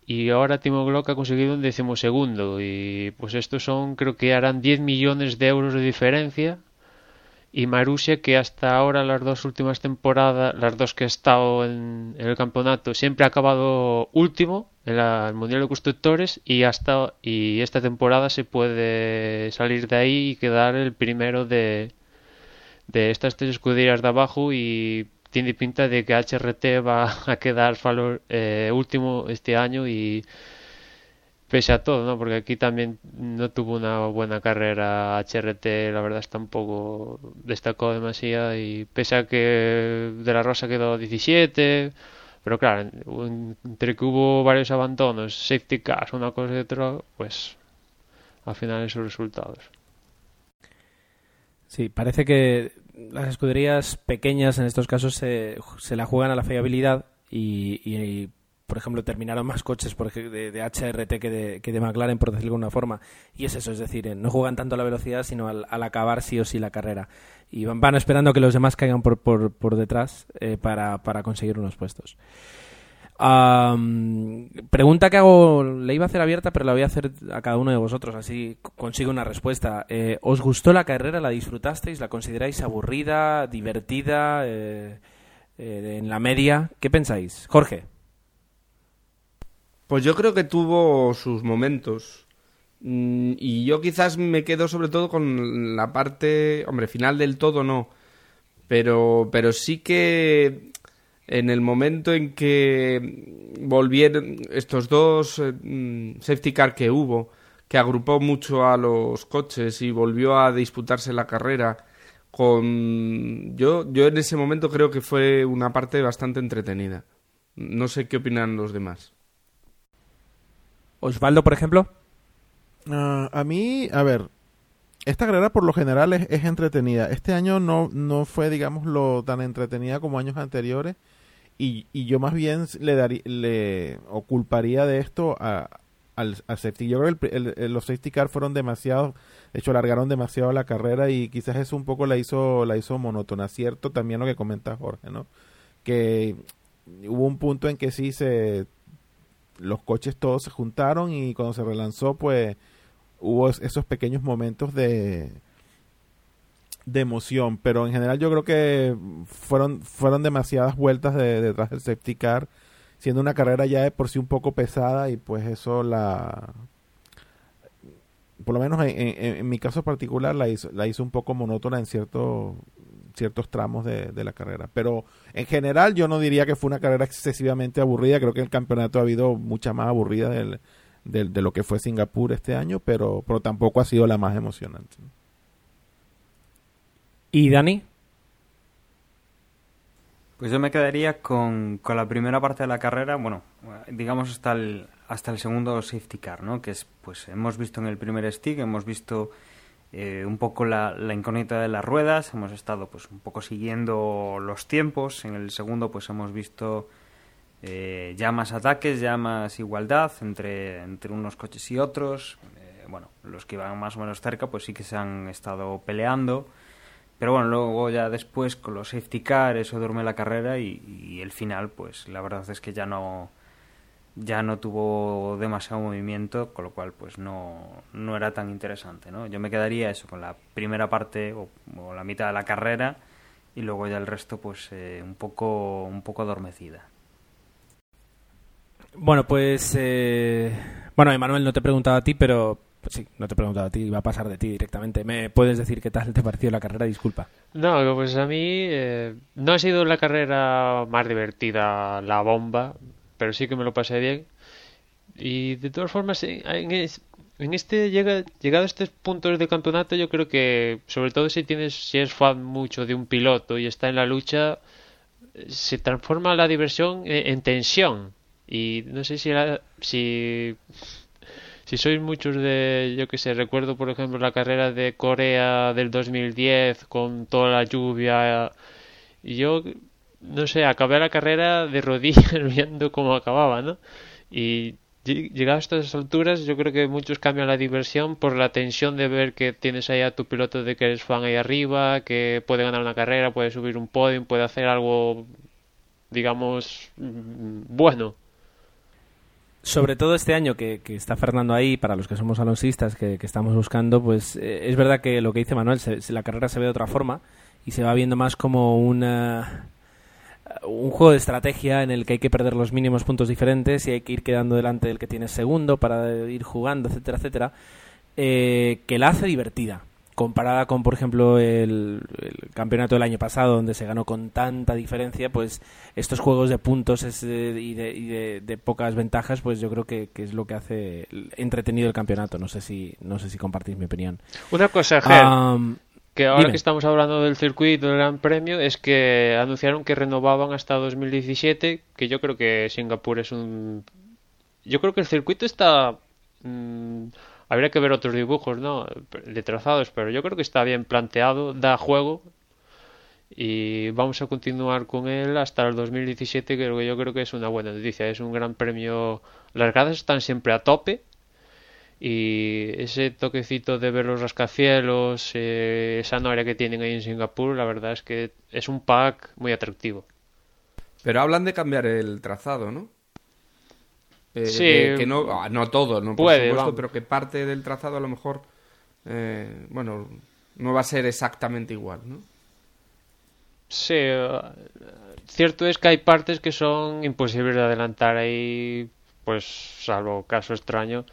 Y ahora Timo Glock ha conseguido un decimosegundo. Y pues estos son, creo que harán 10 millones de euros de diferencia y Marussia que hasta ahora las dos últimas temporadas, las dos que ha estado en, el campeonato, siempre ha acabado último en el Mundial de Constructores y hasta y esta temporada se puede salir de ahí y quedar el primero de, de estas tres escuderías de abajo y tiene pinta de que HRT va a quedar valor, eh, último este año y pese a todo, ¿no? Porque aquí también no tuvo una buena carrera HRT, la verdad es tampoco destacó demasiado y pese a que De la Rosa quedó 17, pero claro, entre que hubo varios abandonos, safety cars, una cosa y otra, pues al final esos resultados. Sí, parece que las escuderías pequeñas en estos casos se, se la juegan a la fiabilidad y por ejemplo, terminaron más coches por ej- de, HRT que de, que de McLaren, por decirlo de alguna forma. Y es eso, es decir, eh, no juegan tanto a la velocidad, sino al, al acabar sí o sí la carrera. Y van, van esperando que los demás caigan por, por, por detrás eh, para, para conseguir unos puestos. Pregunta que hago, le iba a hacer abierta, pero la voy a hacer a cada uno de vosotros, así consigo una respuesta. Eh, ¿Os gustó la carrera? ¿La disfrutasteis? ¿La consideráis aburrida, divertida, eh, eh, en la media? ¿Qué pensáis? Jorge. Pues yo creo que tuvo sus momentos. Mm, Y yo quizás me quedo sobre todo con la parte, hombre, final del todo no. Pero, pero sí que en el momento en que volvieron estos dos eh, mm, safety car que hubo, que agrupó mucho a los coches y volvió a disputarse la carrera, con yo, yo en ese momento creo que fue una parte bastante entretenida. No sé qué opinan los demás. Osvaldo, por ejemplo. Ah, a mí, a ver, esta carrera por lo general es, es entretenida. Este año no, no fue, digamos, lo tan entretenida como años anteriores. Y, y yo más bien le daría, le de esto a, al, al safety. Yo creo que el- el- los safety car fueron demasiado, de hecho alargaron demasiado la carrera y quizás eso un poco la hizo, la hizo monótona. Cierto también lo que comenta Jorge, ¿no? Que hubo un punto en que sí se los coches todos se juntaron y cuando se relanzó pues hubo es- esos pequeños momentos de de emoción pero en general yo creo que fueron fueron demasiadas vueltas de, detrás del safety car siendo una carrera ya de por sí un poco pesada y pues eso la por lo menos en, en- en mi caso particular la hizo la hizo un poco monótona en cierto ciertos tramos de, de la carrera. Pero en general yo no diría que fue una carrera excesivamente aburrida creo que el campeonato ha habido mucha más aburrida del, del- de lo que fue Singapur este año pero pero tampoco ha sido la más emocionante ¿Y Dani? Pues yo me quedaría con, con la primera parte de la carrera, bueno, digamos hasta el, hasta el segundo safety car, ¿no? Que es, pues hemos visto en el primer stick, hemos visto eh, un poco la, la incógnita de las ruedas, hemos estado pues un poco siguiendo los tiempos, en el segundo pues hemos visto eh, ya más ataques, ya más igualdad entre, entre unos coches y otros, Eh, bueno, los que iban más o menos cerca pues sí que se han estado peleando, pero bueno, luego ya después con los safety car eso duerme la carrera y, el final pues la verdad es que ya no ya no tuvo demasiado movimiento, con lo cual pues no, no era tan interesante, ¿no? Yo me quedaría eso con la primera parte o, o la mitad de la carrera y luego ya el resto pues eh, un poco un poco adormecida. Bueno, pues. eh, Bueno, Emanuel, no te he preguntado a ti, pero. Pues sí, no te he preguntado a ti, va a pasar de ti directamente. ¿Me puedes decir qué tal te pareció la carrera? Disculpa. No, pues a mí eh, no ha sido la carrera más divertida, la bomba, pero sí que me lo pasé bien. Y de todas formas, en, en es- en este llega, llegado a estos puntos de campeonato, yo creo que, sobre todo si tienes, si es fan mucho de un piloto y está en la lucha, eh, se transforma la diversión en, en tensión. Y no sé si, la- si si sois muchos de, yo que sé, recuerdo por ejemplo la carrera de Corea del 2010 con toda la lluvia y yo, no sé, acabé la carrera de rodillas viendo cómo acababa, ¿no? Y ll- llegado a estas alturas yo creo que muchos cambian la diversión por la tensión de ver que tienes ahí a tu piloto de que eres fan ahí arriba, que puede ganar una carrera, puede subir un podium, puede hacer algo, digamos, mm, bueno. Sobre todo este año que, que está Fernando ahí, para los que somos alonsistas que, que estamos buscando, pues eh, es verdad que lo que dice Manuel, se- la carrera se ve de otra forma y se va viendo más como una, un juego de estrategia en el que hay que perder los mínimos puntos diferentes y hay que ir quedando delante del que tiene segundo para ir jugando, etcétera, etcétera, eh, que la hace divertida. Comparada con, por ejemplo, el, el campeonato del año pasado, donde se ganó con tanta diferencia, pues estos juegos de puntos es, eh, y, de, y de- de pocas ventajas, pues yo creo que, que es lo que hace entretenido el campeonato. No sé si, no sé si compartís mi opinión. Una cosa, Ger, que ahora dime. que estamos hablando del circuito del Gran Premio, es que anunciaron que renovaban hasta 2017, que yo creo que Singapur es un... Yo creo que el circuito está... mm, habría que ver otros dibujos, ¿no? De trazados, pero yo creo que está bien planteado, da juego. y vamos a continuar con él hasta el 2017 que yo creo que es una buena noticia es un gran premio las gradas están siempre a tope y ese toquecito de ver los rascacielos eh, esa noria que tienen ahí en Singapur la verdad es que es un pack muy atractivo Pero hablan de cambiar el trazado, ¿no? Eh, Sí. de que no, ah, no todo, no por Puede, supuesto, pero que parte del trazado a lo mejor, eh, bueno, no va a ser exactamente igual, ¿no? Sí, eh, cierto es que hay partes que son imposibles de adelantar ahí, pues salvo caso extraño.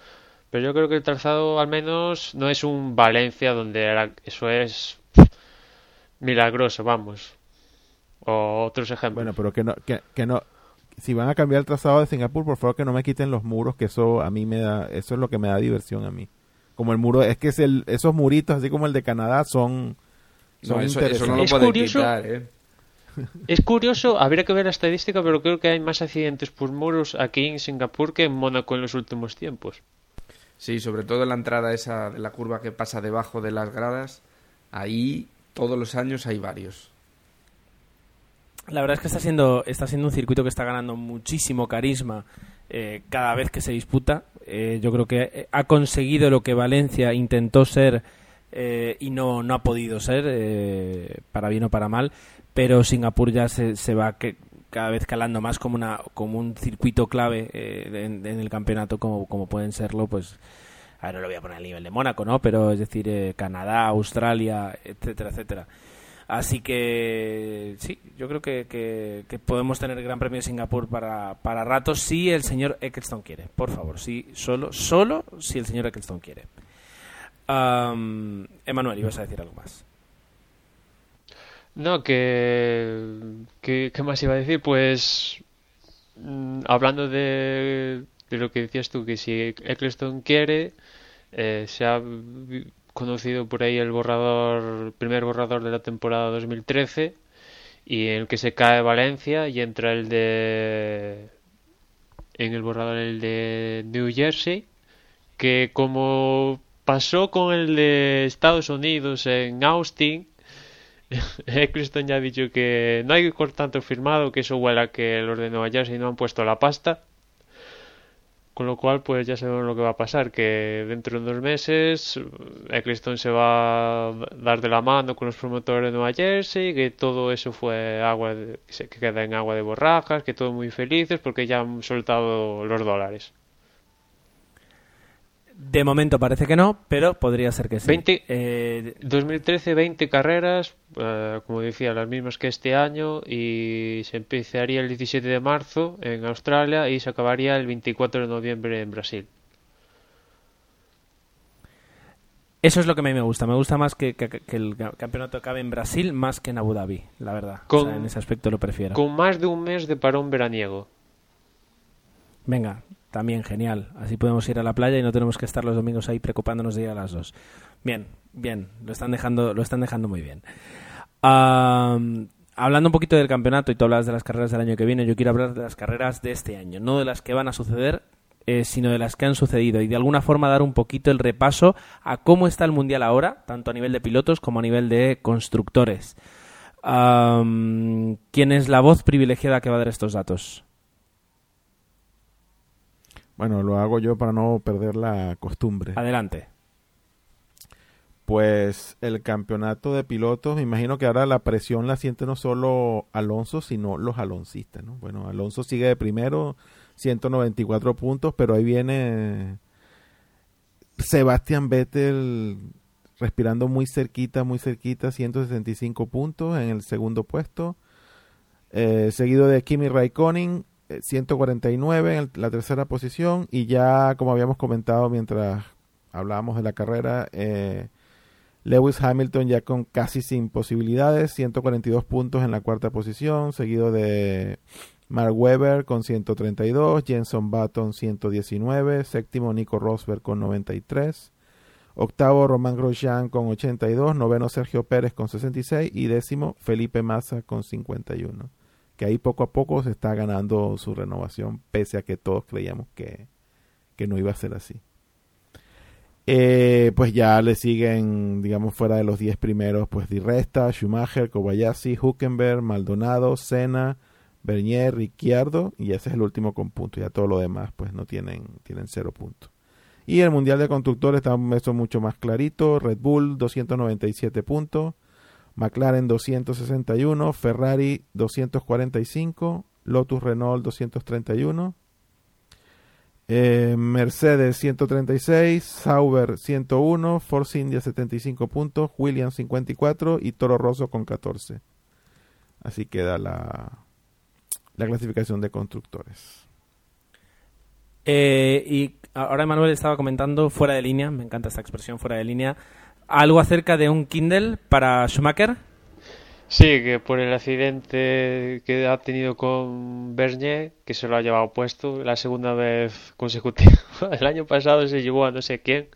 Pero yo creo que el trazado al menos no es un Valencia donde era- eso es milagroso, vamos. O otros ejemplos. Bueno, pero que no, que, que no, si van a cambiar el trazado de Singapur, por favor que no me quiten los muros, que eso a mí me da, eso es lo que me da diversión a mí. Como el muro, es que es el, esos muritos, así como el de Canadá, son, son No, eso, eso no lo Es pueden curioso- quitar, ¿eh? Es curioso, habría que ver la estadística, pero creo que hay más accidentes por muros aquí en Singapur que en Mónaco en los últimos tiempos. Sí, sobre todo en la entrada esa de la curva que pasa debajo de las gradas, ahí todos los años hay varios. La verdad es que está siendo, está siendo un circuito que está ganando muchísimo carisma eh, cada vez que se disputa. Eh, yo creo que eh, ha conseguido lo que Valencia intentó ser eh, y no, no ha podido ser, eh, para bien o para mal. Pero Singapur ya se, se va que, cada vez calando más como, una, como un circuito clave en, en el campeonato, como, como pueden serlo, pues. A ver, no lo voy a poner al nivel de Mónaco, ¿no? Pero es decir, Canadá, Australia, etcétera, etcétera. Así que sí, yo creo que, que- podemos tener el Gran Premio de Singapur para, para rato si el señor Eccleston quiere. Por favor, sí, solo, solo si el señor Eccleston quiere. Am, Emanuel, ibas a decir algo más. No, que- ¿qué más iba a decir? Pues mm, hablando de, de lo que decías tú, que si Eccleston quiere, eh, se ha conocido por ahí el borrador, primer borrador de la temporada 2013, y en el que se cae Valencia y entra el de en el borrador el de New Jersey, que como pasó con el de Estados Unidos en Austin, Eccleston ya ha dicho que no hay por tanto firmado, que eso huele a que los de Nueva Jersey no han puesto la pasta. Con lo cual, pues ya sabemos lo que va a pasar, que dentro de unos meses Eccleston se va a dar de la mano con los promotores de Nueva Jersey, que todo eso fue agua de- que queda en agua de borrajas, que todos muy felices porque ya han soltado los dólares. De momento parece que no, pero podría ser que sí. 20 Eh, 2013, 20 carreras, eh, como decía, las mismas que este año, y se empezaría el 17 de marzo en Australia y se acabaría el 24 de noviembre en Brasil. eso es lo que a mí me gusta. Me gusta más que, que- que el ca- campeonato acabe en Brasil más que en Abu Dhabi, la verdad. O Con- sea, en ese aspecto lo prefiero. Con más de un mes de parón veraniego. Venga, también genial. Así podemos ir a la playa y no tenemos que estar los domingos ahí preocupándonos de ir a las dos. Bien, bien, lo están dejando, lo están dejando muy bien. Hablando un poquito del campeonato y tú hablas de las carreras del año que viene, yo quiero hablar de las carreras de este año, no de las que van a suceder, eh, sino de las que han sucedido y de alguna forma dar un poquito el repaso a cómo está el mundial ahora, tanto a nivel de pilotos como a nivel de constructores. ¿Quién es la voz privilegiada que va a dar estos datos? Bueno, lo hago yo para no perder la costumbre. Adelante. Pues el campeonato de pilotos, me imagino que ahora la presión la siente no solo Alonso, sino los aloncistas, ¿no? Bueno, Alonso sigue de primero, 194 puntos, pero ahí viene Sebastián Vettel respirando muy cerquita, muy cerquita, 165 puntos en el segundo puesto. Eh, seguido de Kimi Raikkonen, 149 en el- la tercera posición. Y ya, como habíamos comentado mientras hablábamos de la carrera, eh, Lewis Hamilton ya con casi sin posibilidades, 142 puntos en la cuarta posición, seguido de Mark Webber con 132, Jenson Button 119, séptimo Nico Rosberg con 93, octavo Román Grosjean con 82, noveno Sergio Pérez con 66 y décimo Felipe Massa con 51. Que ahí poco a poco se está ganando su renovación, pese a que todos creíamos que, que no iba a ser así. Eh, pues ya le siguen, digamos, fuera de los 10 primeros, pues Di Resta, Schumacher, Kobayashi, Huckenberg, Maldonado, Senna, Bernier, Ricciardo, y ese es el último con puntos. Ya todo lo demás, pues no tienen, tienen cero puntos. Y el Mundial de Constructores está eso mucho más clarito. Red Bull 297 puntos, McLaren 261, Ferrari 245, Lotus Renault 231, eh, Mercedes 136, Sauber 101, Force India 75 puntos, Williams 54 y Toro Rosso con 14. Así queda la, la clasificación de constructores. Eh, y ahora Manuel estaba comentando fuera de línea, me encanta esta expresión fuera de línea, algo acerca de un Kindle para Schumacher. Sí, que por el accidente que ha tenido con Bernier, que se lo ha llevado puesto la segunda vez consecutiva. El año pasado se llevó a no sé quién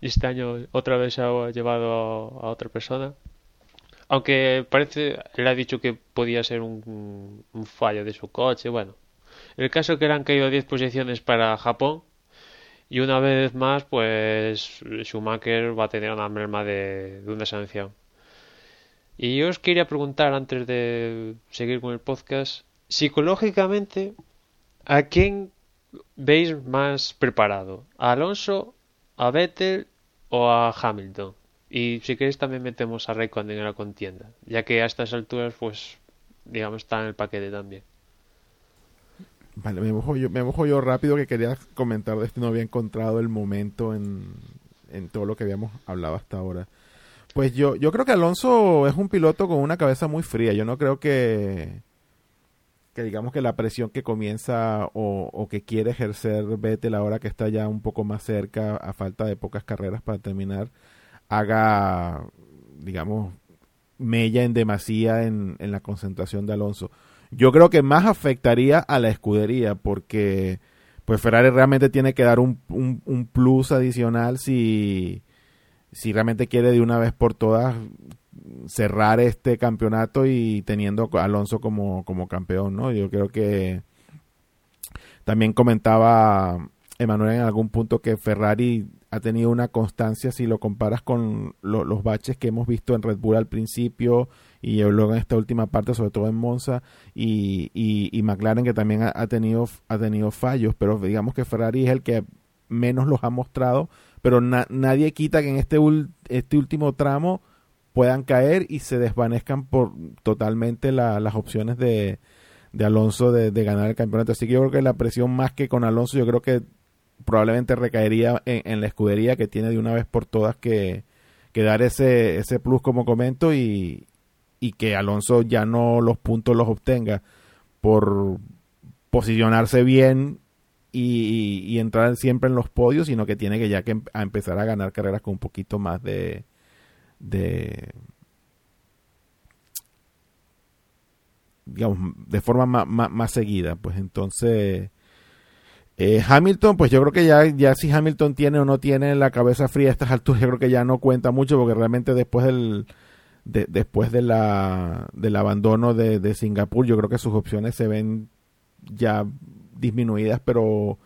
y este año otra vez se ha llevado a, otra persona. Aunque parece, él ha dicho que podía ser un, un fallo de su coche. Bueno, el caso que le han caído 10 posiciones para Japón y una vez más, pues Schumacher va a tener una merma de, de una sanción. Y yo os quería preguntar antes de seguir con el podcast, psicológicamente, ¿a quién veis más preparado? ¿A Alonso, a Vettel o a Hamilton? Y si queréis también metemos a Raikkonen en la contienda, ya que a estas alturas, pues, digamos, está en el paquete también. Vale, me mojo yo, me mojo yo rápido que quería comentar de esto, no había encontrado el momento en, en todo lo que habíamos hablado hasta ahora. Pues yo, yo creo que Alonso es un piloto con una cabeza muy fría. Yo no creo que, que digamos que la presión que comienza o, o que quiere ejercer Vettel ahora que está ya un poco más cerca, a falta de pocas carreras para terminar, haga, digamos, mella en demasía en, en la concentración de Alonso. Yo creo que más afectaría a la escudería porque pues Ferrari realmente tiene que dar un, un, un plus adicional si si realmente quiere de una vez por todas cerrar este campeonato y teniendo a Alonso como, como campeón, ¿no? Yo creo que también comentaba Emanuel en algún punto que Ferrari ha tenido una constancia si lo comparas con lo, los baches que hemos visto en Red Bull al principio y luego en esta última parte, sobre todo en Monza y, y, y McLaren que también ha, tenido ha tenido fallos, pero digamos que Ferrari es el que menos los ha mostrado pero na nadie quita que en este, este último tramo puedan caer y se desvanezcan por totalmente la, las opciones de, de Alonso de, de, ganar el campeonato. Así que yo creo que la presión más que con Alonso, yo creo que probablemente recaería en, en la escudería que tiene de una vez por todas que, que dar ese, ese plus como comento y, y que Alonso ya no los puntos los obtenga por posicionarse bien y, entrar siempre en los podios, sino que tiene que ya que em, a empezar a ganar carreras con un poquito más de, digamos, de forma más, más, más seguida. Pues entonces, eh, Hamilton, pues yo creo que ya, ya si Hamilton tiene o no tiene la cabeza fría a estas alturas, yo creo que ya no cuenta mucho, porque realmente después del, de, después de la, del abandono de, de Singapur, yo creo que sus opciones se ven ya disminuidas, pero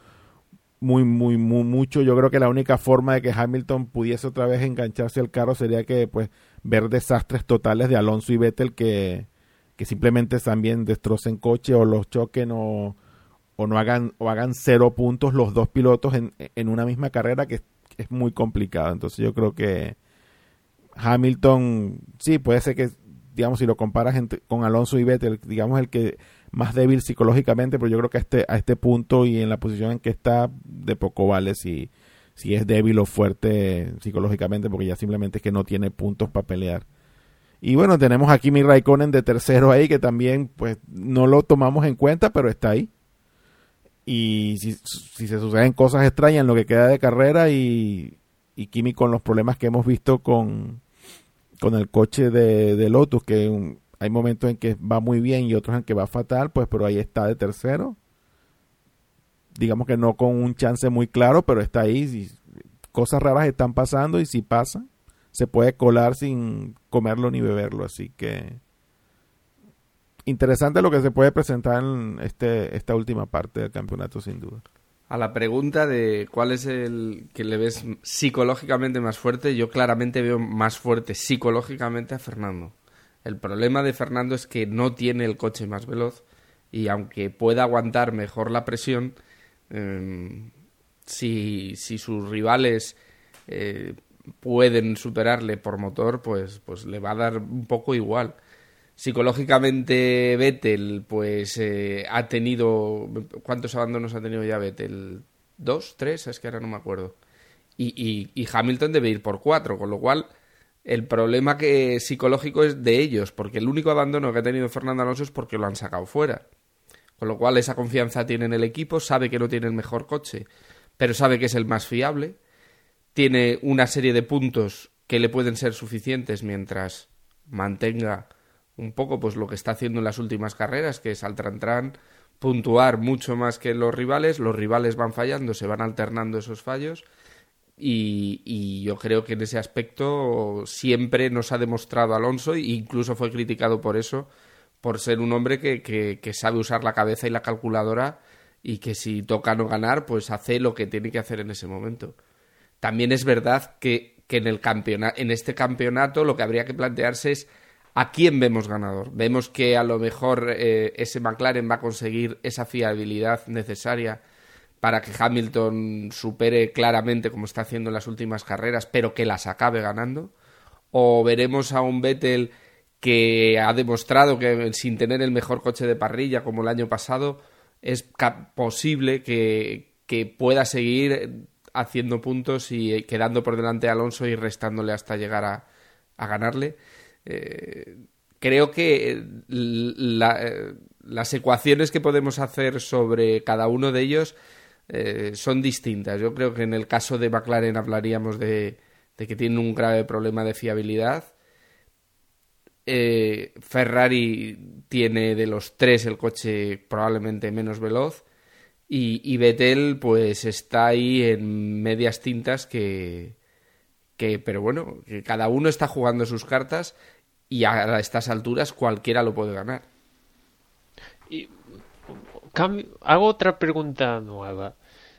muy, muy, muy mucho. Yo creo que la única forma de que Hamilton pudiese otra vez engancharse al carro sería que, pues, ver desastres totales de Alonso y Vettel que, que simplemente también destrocen coche o los choquen o, o no hagan, o hagan cero puntos los dos pilotos en, en una misma carrera que es, muy complicado. Entonces yo creo que Hamilton, sí, puede ser que, digamos, si lo comparas con Alonso y Vettel, digamos, el que más débil psicológicamente, pero yo creo que a este, a este punto y en la posición en que está, de poco vale si, si es débil o fuerte psicológicamente, porque ya simplemente es que no tiene puntos para pelear. Y bueno, tenemos aquí mi Raikkonen de tercero ahí, que también pues no lo tomamos en cuenta, pero está ahí. Y si, si se suceden cosas extrañas en lo que queda de carrera y, y Kimi con los problemas que hemos visto con, con el coche de, Lotus, que hay momentos en que va muy bien y otros en que va fatal, pues pero ahí está de tercero. Digamos que no con un chance muy claro, pero está ahí. Cosas raras están pasando y si pasa, se puede colar sin comerlo ni beberlo. Así que interesante lo que se puede presentar en este, esta última parte del campeonato, sin duda. A la pregunta de cuál es el que le ves psicológicamente más fuerte, yo claramente veo más fuerte psicológicamente a Fernando. El problema de Fernando es que no tiene el coche más veloz y aunque pueda aguantar mejor la presión, eh, si, si, sus rivales eh, pueden superarle por motor, pues, pues le va a dar un poco igual. Psicológicamente Vettel, pues eh, ha tenido... ¿Cuántos abandonos ha tenido ya Vettel? ¿Dos? ¿Tres? Es que ahora no me acuerdo. Y, y, y Hamilton debe ir por cuatro, con lo cual el problema que psicológico es de ellos, porque el único abandono que ha tenido Fernando Alonso es porque lo han sacado fuera. Con lo cual esa confianza tiene en el equipo, sabe que no tiene el mejor coche, pero sabe que es el más fiable. Tiene una serie de puntos que le pueden ser suficientes mientras mantenga un poco pues lo que está haciendo en las últimas carreras, que es al tran puntuar mucho más que los rivales, los rivales van fallando, se van alternando esos fallos y, yo creo que en ese aspecto siempre nos ha demostrado Alonso e incluso fue criticado por eso, por ser un hombre que sabe usar la cabeza y la calculadora y que si toca no ganar, pues hace lo que tiene que hacer en ese momento. También es verdad que, que en, el campeonato, en este campeonato lo que habría que plantearse es ¿A quién vemos ganador? Vemos que a lo mejor eh, ese McLaren va a conseguir esa fiabilidad necesaria para que Hamilton supere claramente como está haciendo en las últimas carreras, pero que las acabe ganando. O veremos a un Vettel que ha demostrado que sin tener el mejor coche de parrilla como el año pasado, es posible que, que pueda seguir haciendo puntos y quedando por delante a Alonso y restándole hasta llegar a, a ganarle. Eh, creo que la, eh, las ecuaciones que podemos hacer sobre cada uno de ellos eh, son distintas. Yo creo que en el caso de McLaren hablaríamos de, de que tiene un grave problema de fiabilidad. Eh, Ferrari tiene de los tres el coche probablemente menos veloz y, y Vettel pues está ahí en medias tintas que, que pero bueno que cada uno está jugando sus cartas y a estas alturas cualquiera lo puede ganar. Y, hago otra pregunta nueva.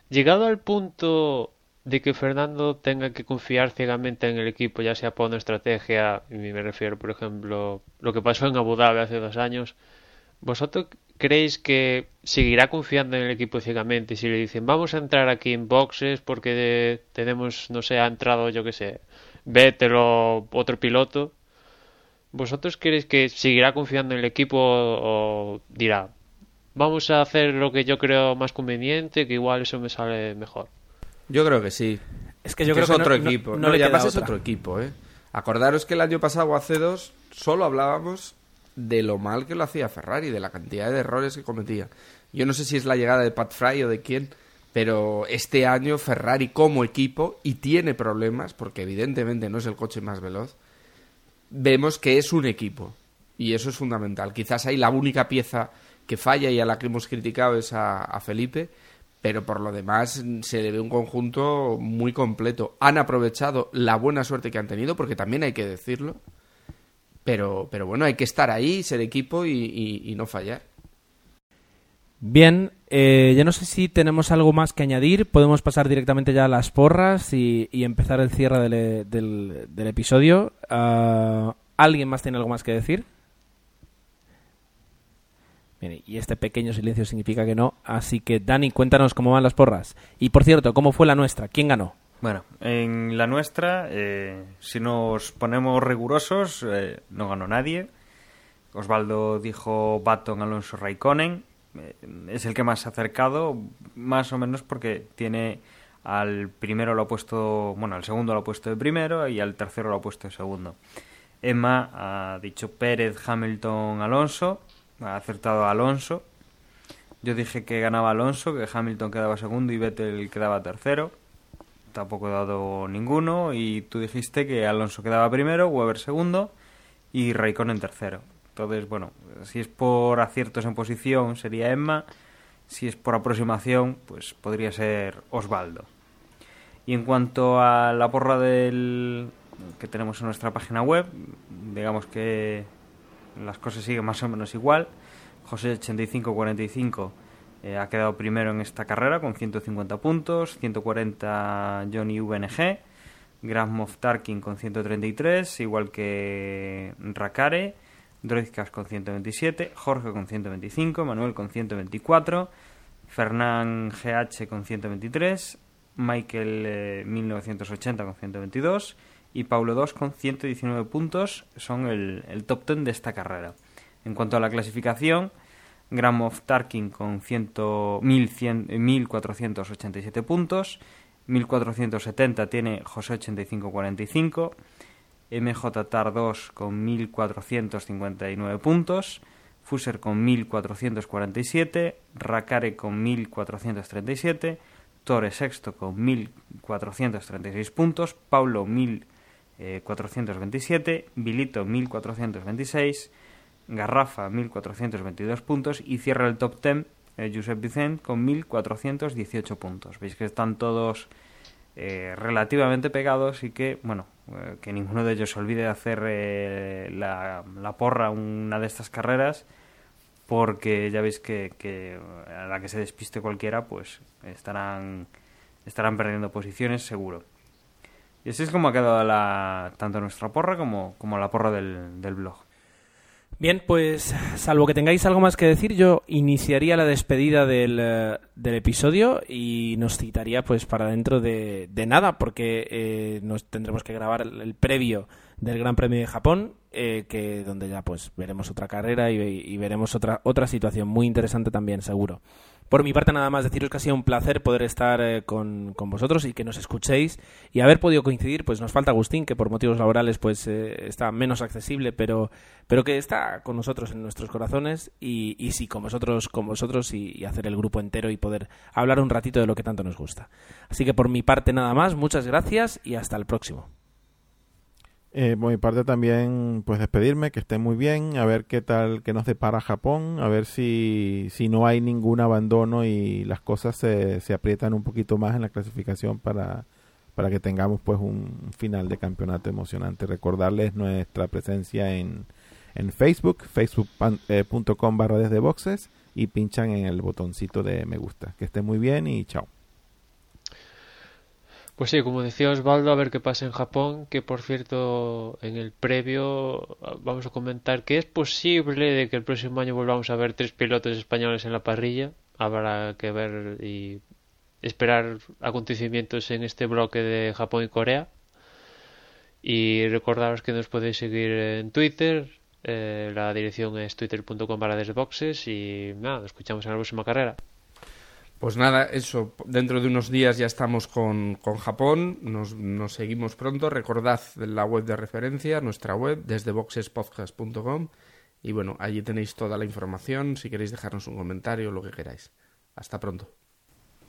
Llegado al punto de que Fernando tenga que confiar ciegamente en el equipo, ya sea por una estrategia, y me refiero, por ejemplo, lo que pasó en Abu Dhabi hace dos años, ¿vosotros creéis que seguirá confiando en el equipo ciegamente? Si le dicen, vamos a entrar aquí en boxes porque tenemos, no sé, ha entrado, yo que sé, Vettel o otro piloto, ¿Vosotros creéis que seguirá confiando en el equipo o dirá, vamos a hacer lo que yo creo más conveniente, que igual eso me sale mejor? Yo creo que sí. Es que yo que creo es que otro no, equipo. No, No, no le es otro equipo, ¿eh? Acordaros que el año pasado hace dos solo hablábamos de lo mal que lo hacía Ferrari, de la cantidad de errores que cometía. Yo no sé si es la llegada de Pat Fry o de quién, pero este año Ferrari como equipo, y tiene problemas, porque evidentemente no es el coche más veloz, vemos que es un equipo. Y eso es fundamental. Quizás ahí la única pieza que falla y a la que hemos criticado es a, a Felipe, pero por lo demás se le ve un conjunto muy completo. Han aprovechado la buena suerte que han tenido, porque también hay que decirlo. Pero, pero bueno, hay que estar ahí, ser equipo y, no fallar. Bien, eh, yo no sé si tenemos algo más que añadir. Podemos pasar directamente ya a las porras y, empezar el cierre del, episodio. Ah, ¿Alguien más tiene algo más que decir? Y este pequeño silencio significa que no. Así que, Dani, cuéntanos cómo van las porras. Y por cierto, ¿cómo fue la nuestra? ¿Quién ganó? Bueno, en la nuestra, eh, si nos ponemos rigurosos, eh, no ganó nadie. Osvaldo dijo Baton Alonso Raikkonen. Eh, es el que más se ha acercado, más o menos porque tiene al primero lo ha puesto, bueno, al segundo lo ha puesto de primero y al tercero lo ha puesto de segundo. Emma ha dicho Pérez, Hamilton, Alonso. Ha acertado Alonso. Yo dije que ganaba Alonso, que Hamilton quedaba segundo y Vettel quedaba tercero tampoco he dado ninguno y tú dijiste que Alonso quedaba primero, Weber segundo y Raikkonen tercero. Entonces, bueno, si es por aciertos en posición sería Emma, si es por aproximación, pues podría ser Osvaldo. Y en cuanto a la porra del que tenemos en nuestra página web, digamos que las cosas siguen más o menos igual. José 8545 Eh, ha quedado primero en esta carrera con 150 puntos, 140 Johnny VNG, Graf Moff Tarkin con 133, igual que Rakare, Droidcast con 127, Jorge con 125, Manuel con 124, Fernán GH con 123, Michael 1980 con 122 y Paulo 2 con 119 puntos son el, el top 10 de esta carrera. En cuanto a la clasificación, Gram of Tarkin con 1.487 puntos, 1.470 tiene José 8545, MJ Tar 2 con 1.459 puntos, Fuser con 1.447, Rakare con 1.437, Torre Sexto con 1.436 puntos, Paulo 1.427, Vilito 1.426, Garrafa 1.422 puntos y cierra el top 10 eh, Josep Vicent con 1.418 puntos. Veis que están todos eh, relativamente pegados y que, bueno, eh, que ninguno de ellos se olvide de hacer eh, la, la, porra una de estas carreras porque ya veis que, a la que se despiste cualquiera pues estarán, estarán perdiendo posiciones seguro. Y así es como ha quedado la, tanto nuestra porra como, como la porra del blog. Bien, pues salvo que tengáis algo más que decir, yo iniciaría la despedida del, uh, del episodio y nos citaría pues para dentro de, de nada, porque eh, nos tendremos que grabar el, el, previo del Gran Premio de Japón, eh, que donde ya pues veremos otra carrera y, y veremos otra otra situación muy interesante también, seguro. Por mi parte, nada más deciros que ha sido un placer poder estar eh, con, con, vosotros y que nos escuchéis y haber podido coincidir. Pues nos falta Agustín, que por motivos laborales pues eh, está menos accesible, pero, pero que está con nosotros en nuestros corazones y, y sí, con vosotros, con vosotros y, y, hacer el grupo entero y poder hablar un ratito de lo que tanto nos gusta. Así que por mi parte, nada más. Muchas gracias y hasta el próximo. Eh, por mi parte también, pues despedirme, que esté muy bien, a ver qué tal, qué nos depara Japón, a ver si, si no hay ningún abandono y las cosas se, se aprietan un poquito más en la clasificación para, para que tengamos pues un final de campeonato emocionante. Recordarles nuestra presencia en, en Facebook, facebook.com eh, barra desde boxes y pinchan en el botoncito de me gusta. Que esté muy bien y chao. Pues sí, como decía Osvaldo, a ver qué pasa en Japón, que por cierto, en el previo vamos a comentar que es posible de que el próximo año volvamos a ver tres pilotos españoles en la parrilla. Habrá que ver y esperar acontecimientos en este bloque de Japón y Corea. Y recordaros que nos podéis seguir en Twitter. Eh, la dirección es twitter.com para desboxes y nada, nos escuchamos en la próxima carrera. Pues nada, eso, dentro de unos días ya estamos con, con Japón, nos, nos, seguimos pronto, recordad la web de referencia, nuestra web, desde boxespodcast.com y bueno, allí tenéis toda la información, si queréis dejarnos un comentario lo que queráis. Hasta pronto.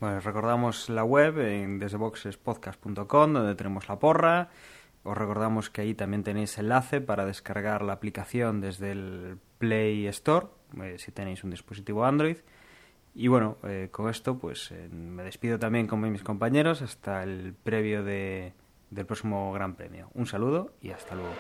Bueno, recordamos la web en desdeboxespodcast.com donde tenemos la porra, os recordamos que ahí también tenéis enlace para descargar la aplicación desde el Play Store, eh, si tenéis un dispositivo Android, y bueno, eh, con esto pues eh, me despido también con mis compañeros hasta el previo de, del próximo Gran Premio. Un saludo y hasta luego.